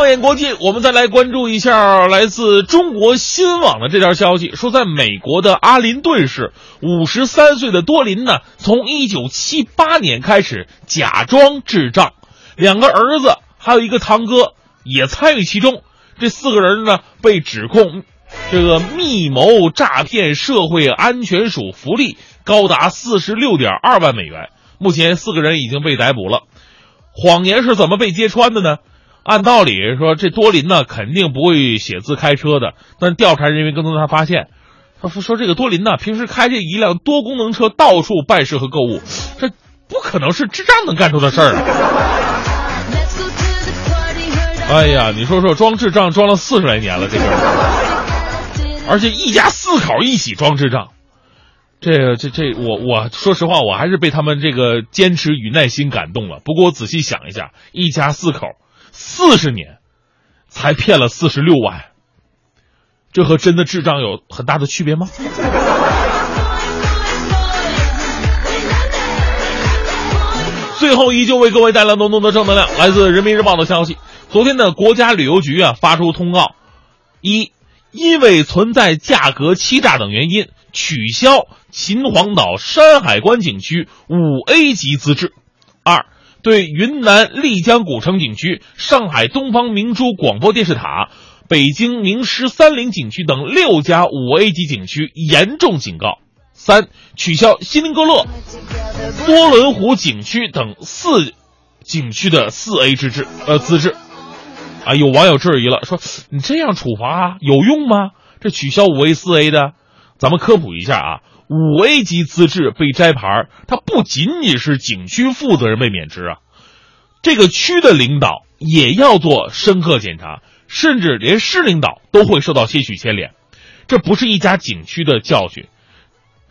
S1: 放眼国际，我们再来关注一下来自中国新网的这条消息，说在美国的阿林顿市，五十三岁的多林呢，从一九七八年开始假装智障，两个儿子还有一个堂哥也参与其中，这四个人呢被指控这个密谋诈骗社会安全署福利，高达四十六点二万美元。目前四个人已经被逮捕了，谎言是怎么被揭穿的呢？按道理说，这多林呢肯定不会写字开车的。但调查人员跟踪他发现，他说说这个多林呢平时开着一辆多功能车到处办事和购物，这不可能是智障能干出的事儿啊！哎呀，你说说装智障装了四十来年了，这个，而且一家四口一起装智障，这个这这我我说实话，我还是被他们这个坚持与耐心感动了。不过我仔细想一下，一家四口。四十年，才骗了四十六万，这和真的智障有很大的区别吗？最后依旧为各位带来浓浓的正能量。来自人民日报的消息，昨天的国家旅游局啊发出通告：一，因为存在价格欺诈等原因，取消秦皇岛山海关景区五 A 级资质；二。对云南丽江古城景区、上海东方明珠广播电视塔、北京名师三陵景区等六家五 A 级景区严重警告。三、取消锡林郭勒、多伦湖景区等四景区的四 A 资质。呃，资质。啊，有网友质疑了，说你这样处罚有用吗？这取消五 A、四 A 的，咱们科普一下啊。五 A 级资质被摘牌，它不仅仅是景区负责人被免职啊，这个区的领导也要做深刻检查，甚至连市领导都会受到些许牵连。这不是一家景区的教训，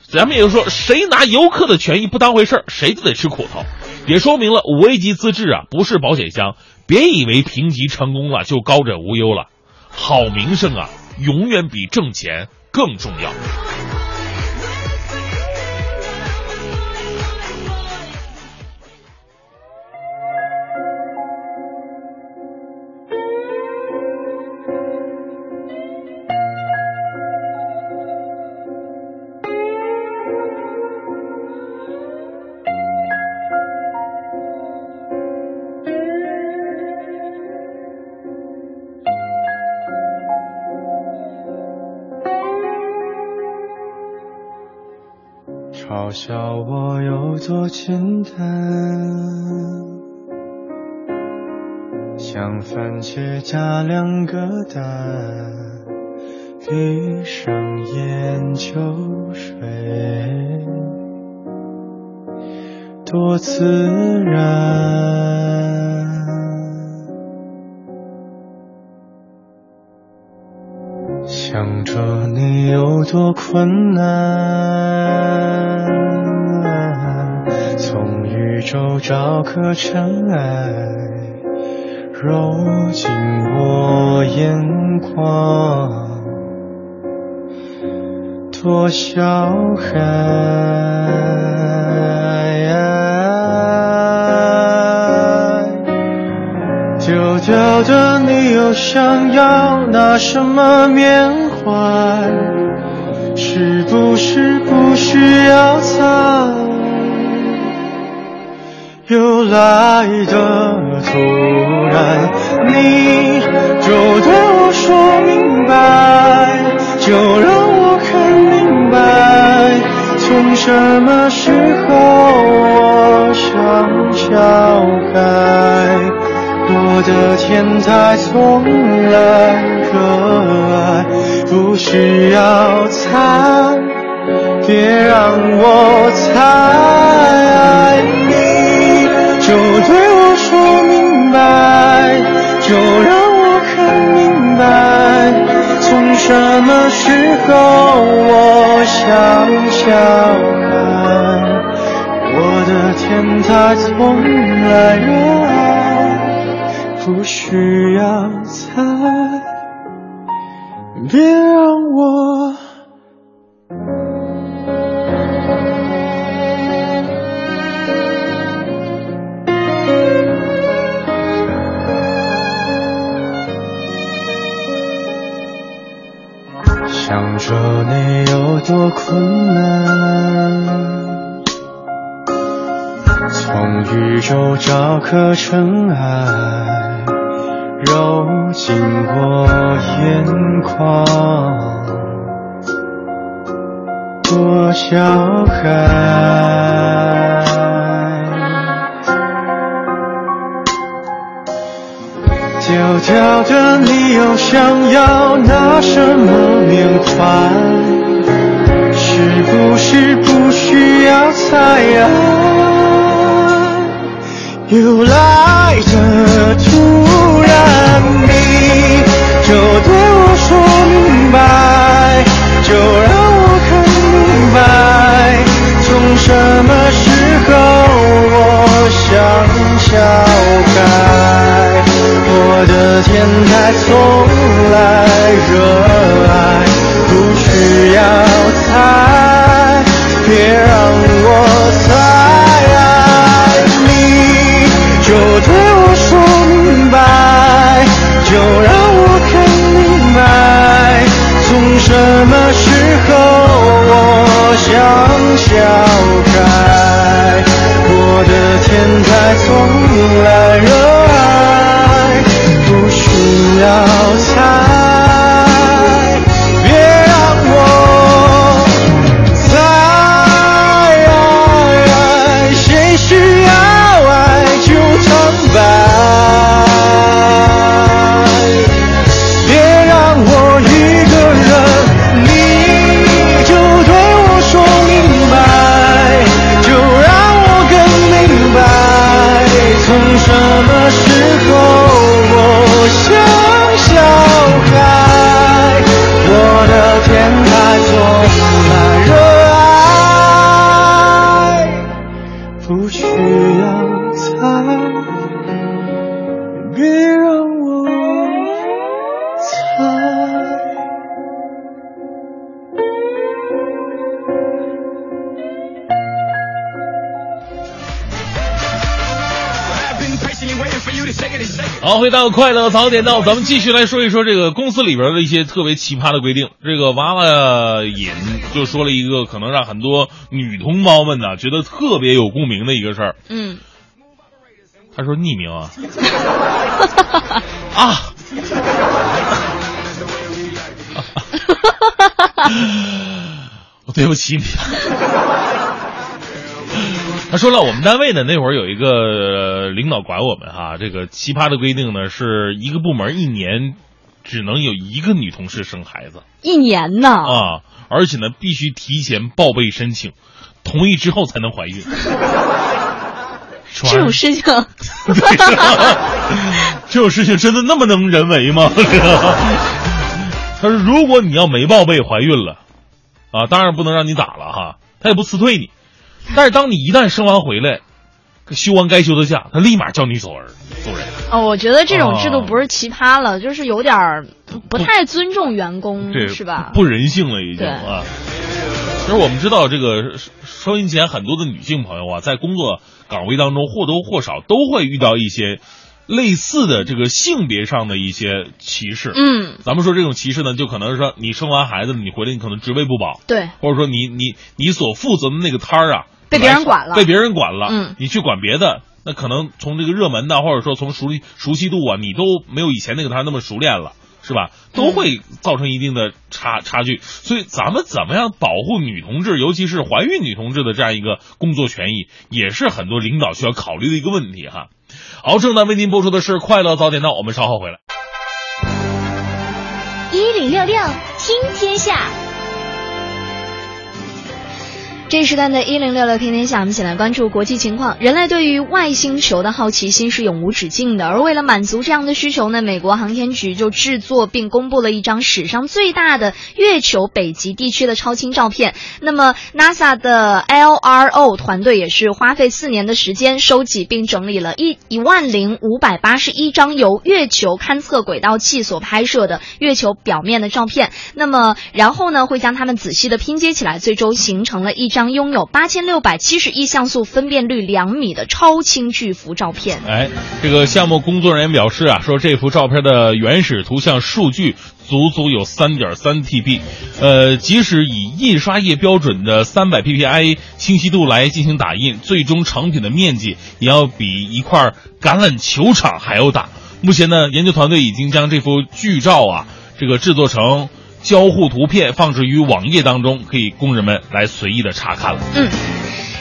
S1: 咱们也就说，谁拿游客的权益不当回事谁就得吃苦头。也说明了五 A 级资质啊，不是保险箱，别以为评级成功了就高枕无忧了。好名声啊，永远比挣钱更重要。
S8: 嘲笑我有多简单，像番茄加两个蛋，闭上眼就睡，多自然。有多困难，从宇宙找颗尘埃，揉进我眼眶，多小孩。丢掉的你又想要拿什么缅怀？是不是不需要猜？又来的突然，你就对我说明白，就让我看明白，从什么时候我想小孩。我的天台从来热爱，不需要猜，别让我猜。你就对我说明白，就让我看明白，从什么时候我想小孩。我的天台从来热爱。不需要猜，别让我。想着你有多困难，从宇宙找颗尘埃，揉进我眼眶，多小孩。丢掉的你又想要拿什么缅怀？是不是不需要猜？又来的突然，你就对我说明白，就让我看明白，从什么时候我想小孩。我的天台从来热爱，不需要猜，别让我猜。什么时候我想小孩。我的天台从来热爱，不需要猜，
S1: 回到快乐早点到，咱们继续来说一说这个公司里边的一些特别奇葩的规定。这个娃娃瘾就说了一个可能让很多女同胞们呢觉得特别有共鸣的一个事儿。
S3: 嗯，
S1: 他说匿名啊 啊，我 对不起你了。他说了，我们单位呢那会儿有一个呃领导管我们哈，这个奇葩的规定呢是一个部门一年只能有一个女同事生孩子
S3: 一年呢，
S1: 啊，而且呢必须提前报备申请，同意之后才能怀孕。
S3: 这种事情，
S1: 这种事情真的那么能人为吗？他说，如果你要没报备怀孕了，啊，当然不能让你打了哈，他也不辞退你。但是当你一旦生完回来，休完该休的假，他立马叫你走人，走人。
S3: 哦，我觉得这种制度不是奇葩了，就是有点儿不太尊重员工，
S1: 对，
S3: 是吧？
S1: 不人性了，已经啊。其实我们知道，这个收收音机前很多的女性朋友啊，在工作岗位当中或多或少都会遇到一些类似的这个性别上的一些歧视。
S3: 嗯，
S1: 咱们说这种歧视呢，就可能是说你生完孩子，你回来你可能职位不保，
S3: 对，
S1: 或者说你你你所负责的那个摊儿啊，
S3: 被别人管了
S1: 被别人管了，
S3: 嗯
S1: 你去管别的，那可能从这个热门的，或者说从熟悉熟悉度啊，你都没有以前那个他那么熟练了。是吧？都会造成一定的差差距，所以咱们怎么样保护女同志，尤其是怀孕女同志的这样一个工作权益，也是很多领导需要考虑的一个问题哈。好，正在为您播出的是《快乐早点到》，我们稍后回来。
S6: 一零六六听天下。
S3: 这一时段的“一零六六天天下”，我们一起来关注国际情况。人类对于外星球的好奇心是永无止境的，而为了满足这样的需求呢，美国航天局就制作并公布了一张史上最大的月球北极地区的超清照片。那么，NASA 的 LRO 团队也是花费四年的时间收集并整理了一一万零五百八十一张由月球勘测轨道器所拍摄的月球表面的照片。那么，然后呢，会将它们仔细的拼接起来，最终形成了一张将拥有八千六百七十亿像素分辨率两米的超清巨幅照片。
S1: 哎，这个项目工作人员表示啊，说这幅照片的原始图像数据足足有三点三 TB，呃，即使以印刷业标准的三百 PPI 清晰度来进行打印，最终成品的面积也要比一块橄榄球场还要大。目前呢，研究团队已经将这幅剧照啊，这个制作成交互图片，放置于网页当中，可以供人们来随意的查看了。
S3: 嗯。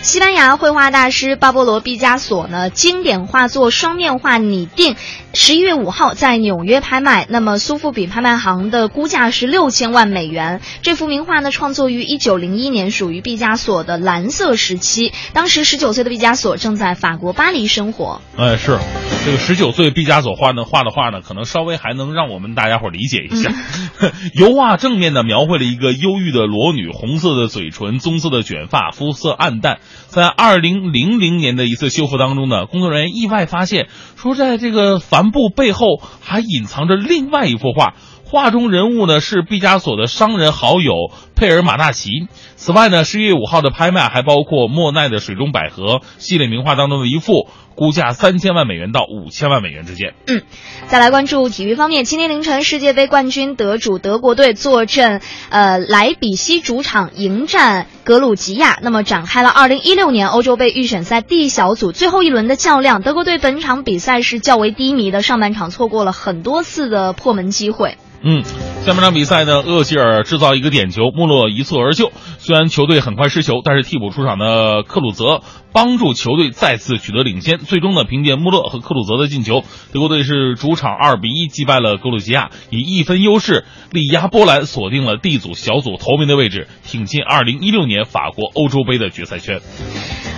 S3: 西班牙绘画大师巴勃罗·毕加索呢，经典画作《双面画》拟定，十一月五号在纽约拍卖。那么苏富比拍卖行的估价是六千万美元。这幅名画呢，创作于一九零一年，属于毕加索的蓝色时期。当时十九岁的毕加索正在法国巴黎生活。
S1: 哎，是这个十九岁毕加索画的画的画呢，可能稍微还能让我们大家伙理解一下。油画正面呢，描绘了一个忧郁的裸女，红色的嘴唇，棕色的卷发，肤色暗淡。在二零零零年的一次修复当中呢，工作人员意外发现，说在这个布背后还隐藏着另外一幅画。画中人物呢是毕加索的商人好友佩尔马纳奇。此外呢，十一月五号的拍卖还包括莫奈的《水中百合》系列名画当中的一幅，估价三千万美元到五千万美元之间。
S3: 嗯，再来关注体育方面，今天凌晨世界杯冠军得主德国队坐镇呃莱比锡主场迎战格鲁吉亚，那么展开了二零一六年欧洲杯预选赛 D 小组最后一轮的较量。德国队本场比赛是较为低迷的，上半场错过了很多次的破门机会。
S1: 嗯，下半场比赛呢，厄齐尔制造一个点球，穆勒一蹴而就。虽然球队很快失球，但是替补出场的克鲁泽帮助球队再次取得领先。最终呢，凭借穆勒和克鲁泽的进球，德国队是主场二比一击败了格鲁吉亚，以一分优势力压波兰，锁定了 D 组小组头名的位置，挺进二零一六年法国欧洲杯的决赛圈。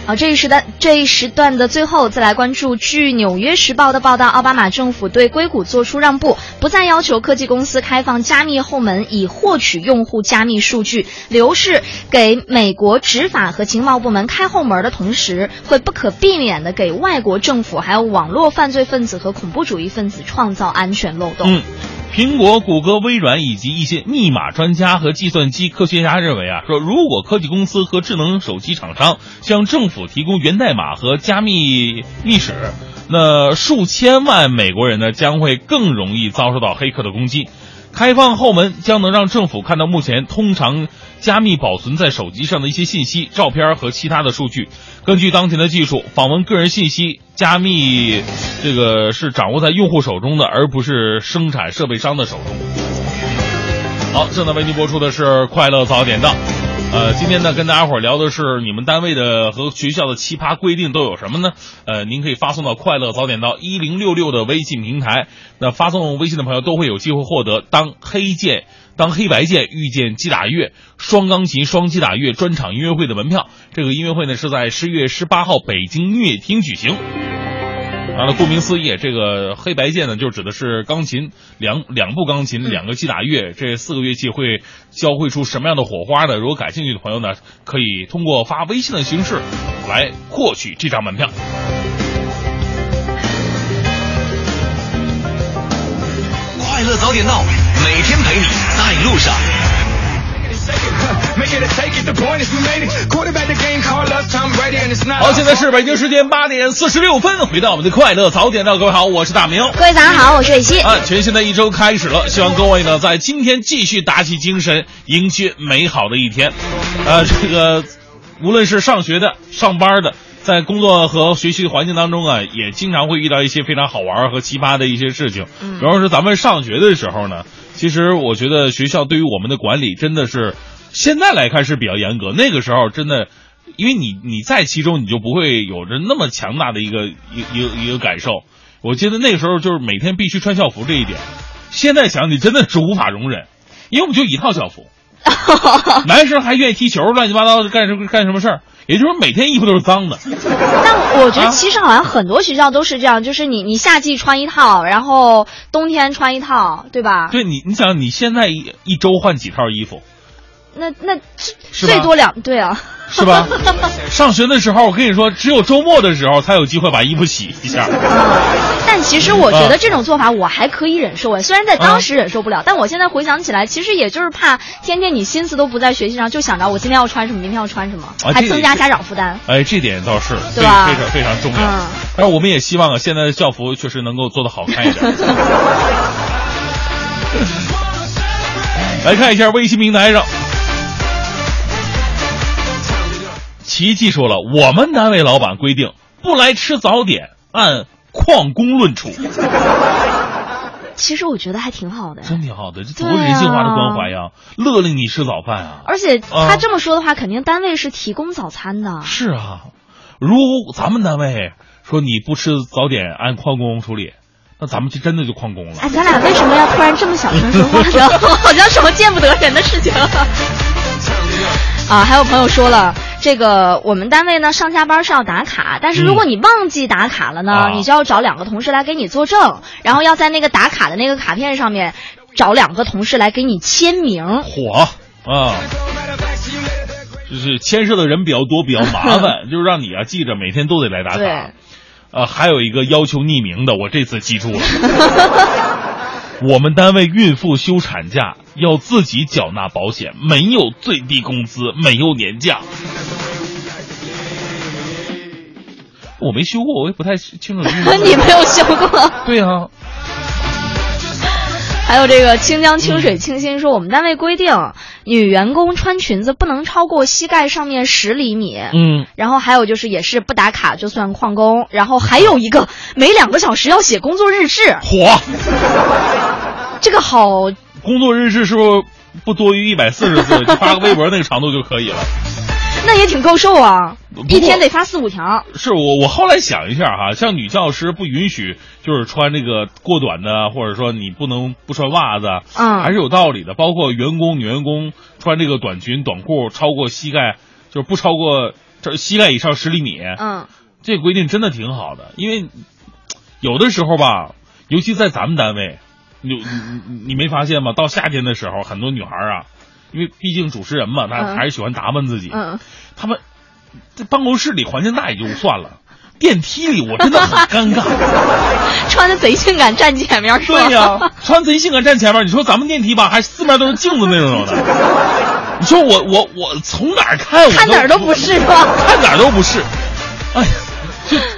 S3: 好，这一时段这一时段的最后，再来关注。据《纽约时报》的报道，奥巴马政府对硅谷做出让步，不再要求科技公司开放加密后门以获取用户加密数据。流是给美国执法和情报部门开后门的同时，时会不可避免的给外国政府还有网络犯罪分子和恐怖主义分子创造安全漏洞。
S1: 嗯。苹果、谷歌、微软以及一些密码专家和计算机科学家认为啊，说如果科技公司和智能手机厂商向政府提供源代码和加密历史，那数千万美国人呢将会更容易遭受到黑客的攻击。开放后门将能让政府看到目前通常加密保存在手机上的一些信息、照片和其他的数据。根据当前的技术，访问个人信息加密，这个是掌握在用户手中的，而不是生产设备商的手中。好，正在为您播出的是《快乐早点到》。呃，今天呢，跟大家伙聊的是你们单位的和学校的奇葩规定都有什么呢？呃，您可以发送到“快乐早点到一零六六”的微信平台。那发送微信的朋友都会有机会获得当黑键、当黑白键遇见击打乐双钢琴双击打乐专场音乐会的门票。这个音乐会呢是在十月十八号北京音乐厅举行。完了，顾名思义，这个黑白键呢，就指的是钢琴两两部钢琴，两个击打乐，这四个乐器会交汇出什么样的火花呢？如果感兴趣的朋友呢，可以通过发微信的形式来获取这张门票。
S2: 快乐早点到，每天陪你在路上。
S1: 好，现在是北京时间八点四十六分，回到我们的快乐早点到，各位好，我是大明。
S3: 各位早上好，我是蕊希。
S1: 啊，全新的一周开始了，希望各位呢在今天继续打起精神，迎接美好的一天。呃，这个无论是上学的、上班的，在工作和学习的环境当中啊，也经常会遇到一些非常好玩和奇葩的一些事情。比方说咱们上学的时候呢，其实我觉得学校对于我们的管理真的是。现在来看是比较严格，那个时候真的，因为你你在其中，你就不会有着那么强大的一个一一个一个感受。我记得那个时候就是每天必须穿校服这一点，现在想你真的是无法容忍，因为我们就一套校服，男生还愿意踢球，乱七八糟干什么干什么事儿，也就是每天衣服都是脏的。
S3: 但我觉得其实好像很多学校都是这样，就是你你夏季穿一套，然后冬天穿一套，对吧？
S1: 对你，你想你现在一一周换几套衣服？
S3: 那那最多两对啊，
S1: 是吧？上学的时候，我跟你说，只有周末的时候才有机会把衣服洗一下。
S3: 但其实我觉得这种做法我还可以忍受哎，虽然在当时忍受不了，但我现在回想起来，其实也就是怕天天你心思都不在学习上，就想着我今天要穿什么，明天要穿什么，还增加家长负担。
S1: 哎，这点倒是
S3: 对吧？
S1: 非常非常重要。但是我们也希望啊，现在的校服确实能够做得好看一点。来看一下微信平台上。奇迹说了，我们单位老板规定不来吃早点，按旷工论处。
S3: 其实我觉得还挺好的，
S1: 真挺好的，这多人性化的关怀呀！勒令你吃早饭啊！
S3: 而且他这么说的话，肯定单位是提供早餐的。
S1: 是啊，如果咱们单位说你不吃早点，按旷工处理，那咱们就真的就旷工了。
S3: 哎，咱俩为什么要突然这么小声说话呢？好像什么见不得人的事情。啊，还有朋友说了，这个我们单位呢上下班是要打卡，但是如果你忘记打卡了呢，你就要找两个同事来给你作证，然后要在那个打卡的那个卡片上面找两个同事来给你签名。
S1: 火啊！就是牵涉的人比较多，比较麻烦，就是让你啊记着每天都得来打卡。呃，还有一个要求匿名的，我这次记住了。我们单位孕妇休产假要自己缴纳保险，没有最低工资，没有年假。我没休过，我也不太清楚。
S3: 你没有休过？
S1: 对呀。
S3: 还有这个清江清水清新说，我们单位规定，女员工穿裙子不能超过膝盖上面十厘米。
S1: 嗯。
S3: 然后还有就是，也是不打卡就算旷工。然后还有一个，每两个小时要写工作日志。
S1: 火。
S3: 这个好。
S1: 工作日志是不是不多于一百四十字？就发个微博那个长度就可以了。
S3: 那也挺够受啊，一天得发四五条。
S1: 是我我后来想一下哈，像女教师不允许就是穿这个过短的，或者说你不能不穿袜子，
S3: 嗯，
S1: 还是有道理的。包括员工女员工穿这个短裙短裤超过膝盖，就是不超过这膝盖以上十厘米，
S3: 嗯，
S1: 这规定真的挺好的。因为有的时候吧，尤其在咱们单位，你你你没发现吗？到夏天的时候，很多女孩啊。因为毕竟主持人嘛，他还是喜欢打扮自己。
S3: 嗯，
S1: 他们在办公室里环境大也就算了，电梯里我真的很尴尬。
S3: 穿的贼性感站前面是
S1: 吧？对呀，穿贼性感站前面。你说咱们电梯吧，还四面都是镜子那种的。你说我我我从哪儿看？
S3: 看哪儿都不是吧？
S1: 看哪儿都不是。哎呀，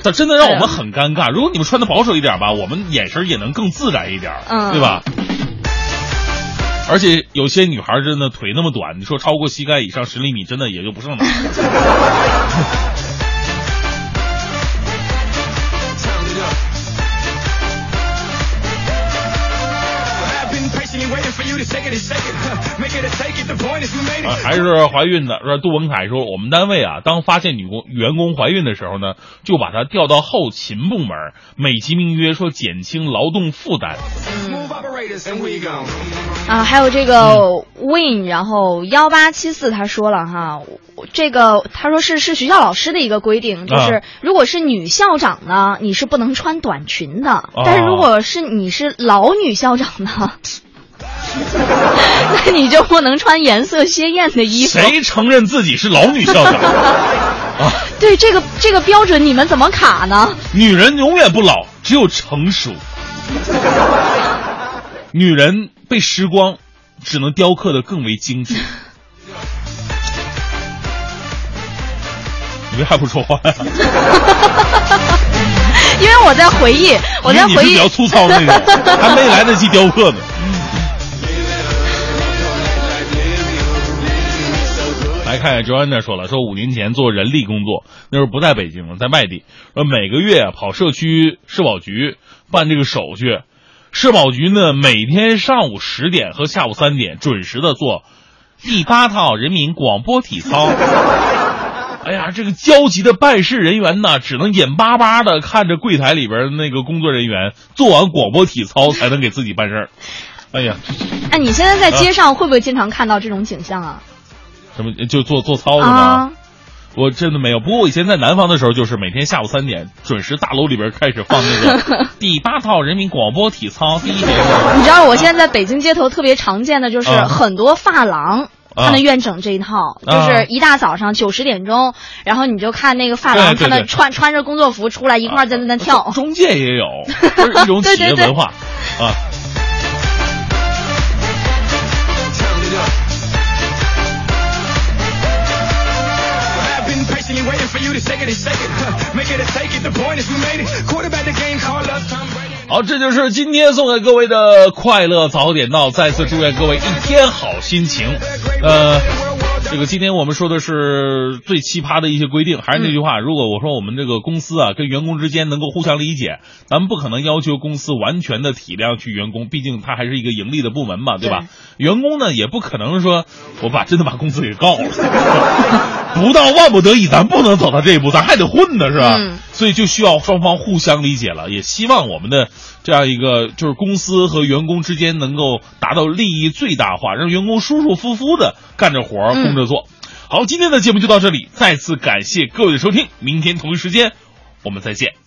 S1: 就 真的让我们很尴尬。如果你们穿的保守一点吧，我们眼神也能更自然一点，对吧？而且有些女孩真的腿那么短，你说超过膝盖以上十厘米，真的也就不剩哪。啊，还是怀孕的。说杜文凯说，我们单位啊，当发现女工员工怀孕的时候呢，就把她调到后勤部门，美其名曰说减轻劳动负担。
S3: 啊，还有这个 Win，然后幺八七四他说了哈，这个他说是是学校老师的一个规定，就是、
S1: 啊
S3: 如果是女校长呢，你是不能穿短裙的，
S1: 哦
S3: 但是如果是你是老女校长呢，那你就不能穿颜色鲜艳的衣服。
S1: 谁承认自己是老女校长？啊，
S3: 对这个这个标准你们怎么卡呢？
S1: 女人永远不老，只有成熟。女人被时光只能雕刻的更为精致。你为啥不说话呀？
S3: 因为我在回忆，我在回忆
S1: 你是比较粗糙的那种，还没来得及雕刻呢。来看看 Joanna 说了，说五年前做人力工作，那时候不在北京，在外地，说每个月啊跑社区社保局办这个手续，社保局呢每天上午十点和下午三点准时的做第八套人民广播体操。哎呀，这个焦急的办事人员呢，只能眼巴巴的看着柜台里边那个工作人员做完广播体操，才能给自己办事儿。哎呀，
S3: 哎，你现在在街上会不会经常看到这种景象啊？
S1: 什么就做做操是吗？
S3: 啊，
S1: 我真的没有。不过我以前在南方的时候，就是每天下午三点准时，大楼里边开始放那个 第八套人民广播体操第一节课。
S3: 你知道我现在在北京街头特别常见的就是
S1: 啊
S3: 很多发廊。
S1: 啊
S3: 他们愿整这一套，
S1: 啊
S3: 就是一大早上九十点钟，然后你就看那个发廊，他们穿穿着工作服出来一块儿在那跳。
S1: 中介也有，一种企业文化啊。好，这就是今天送给各位的快乐早点到，再次祝愿各位一天好心情。呃，这个今天我们说的是最奇葩的一些规定，还是那句话，如果我说我们这个公司啊跟员工之间能够互相理解，咱们不可能要求公司完全的体谅去员工，毕竟它还是一个盈利的部门嘛，对吧？员工呢也不可能说我把真的把公司给告了，不到万不得已，咱不能走到这一步，咱还得混呢，是吧？
S3: 嗯
S1: 所以就需要双方互相理解了，也希望我们的这样一个就是公司和员工之间能够达到利益最大化，让员工舒舒服服的干着活儿，
S3: 嗯
S1: 工着做。好，今天的节目就到这里，再次感谢各位的收听，明天同一时间我们再见。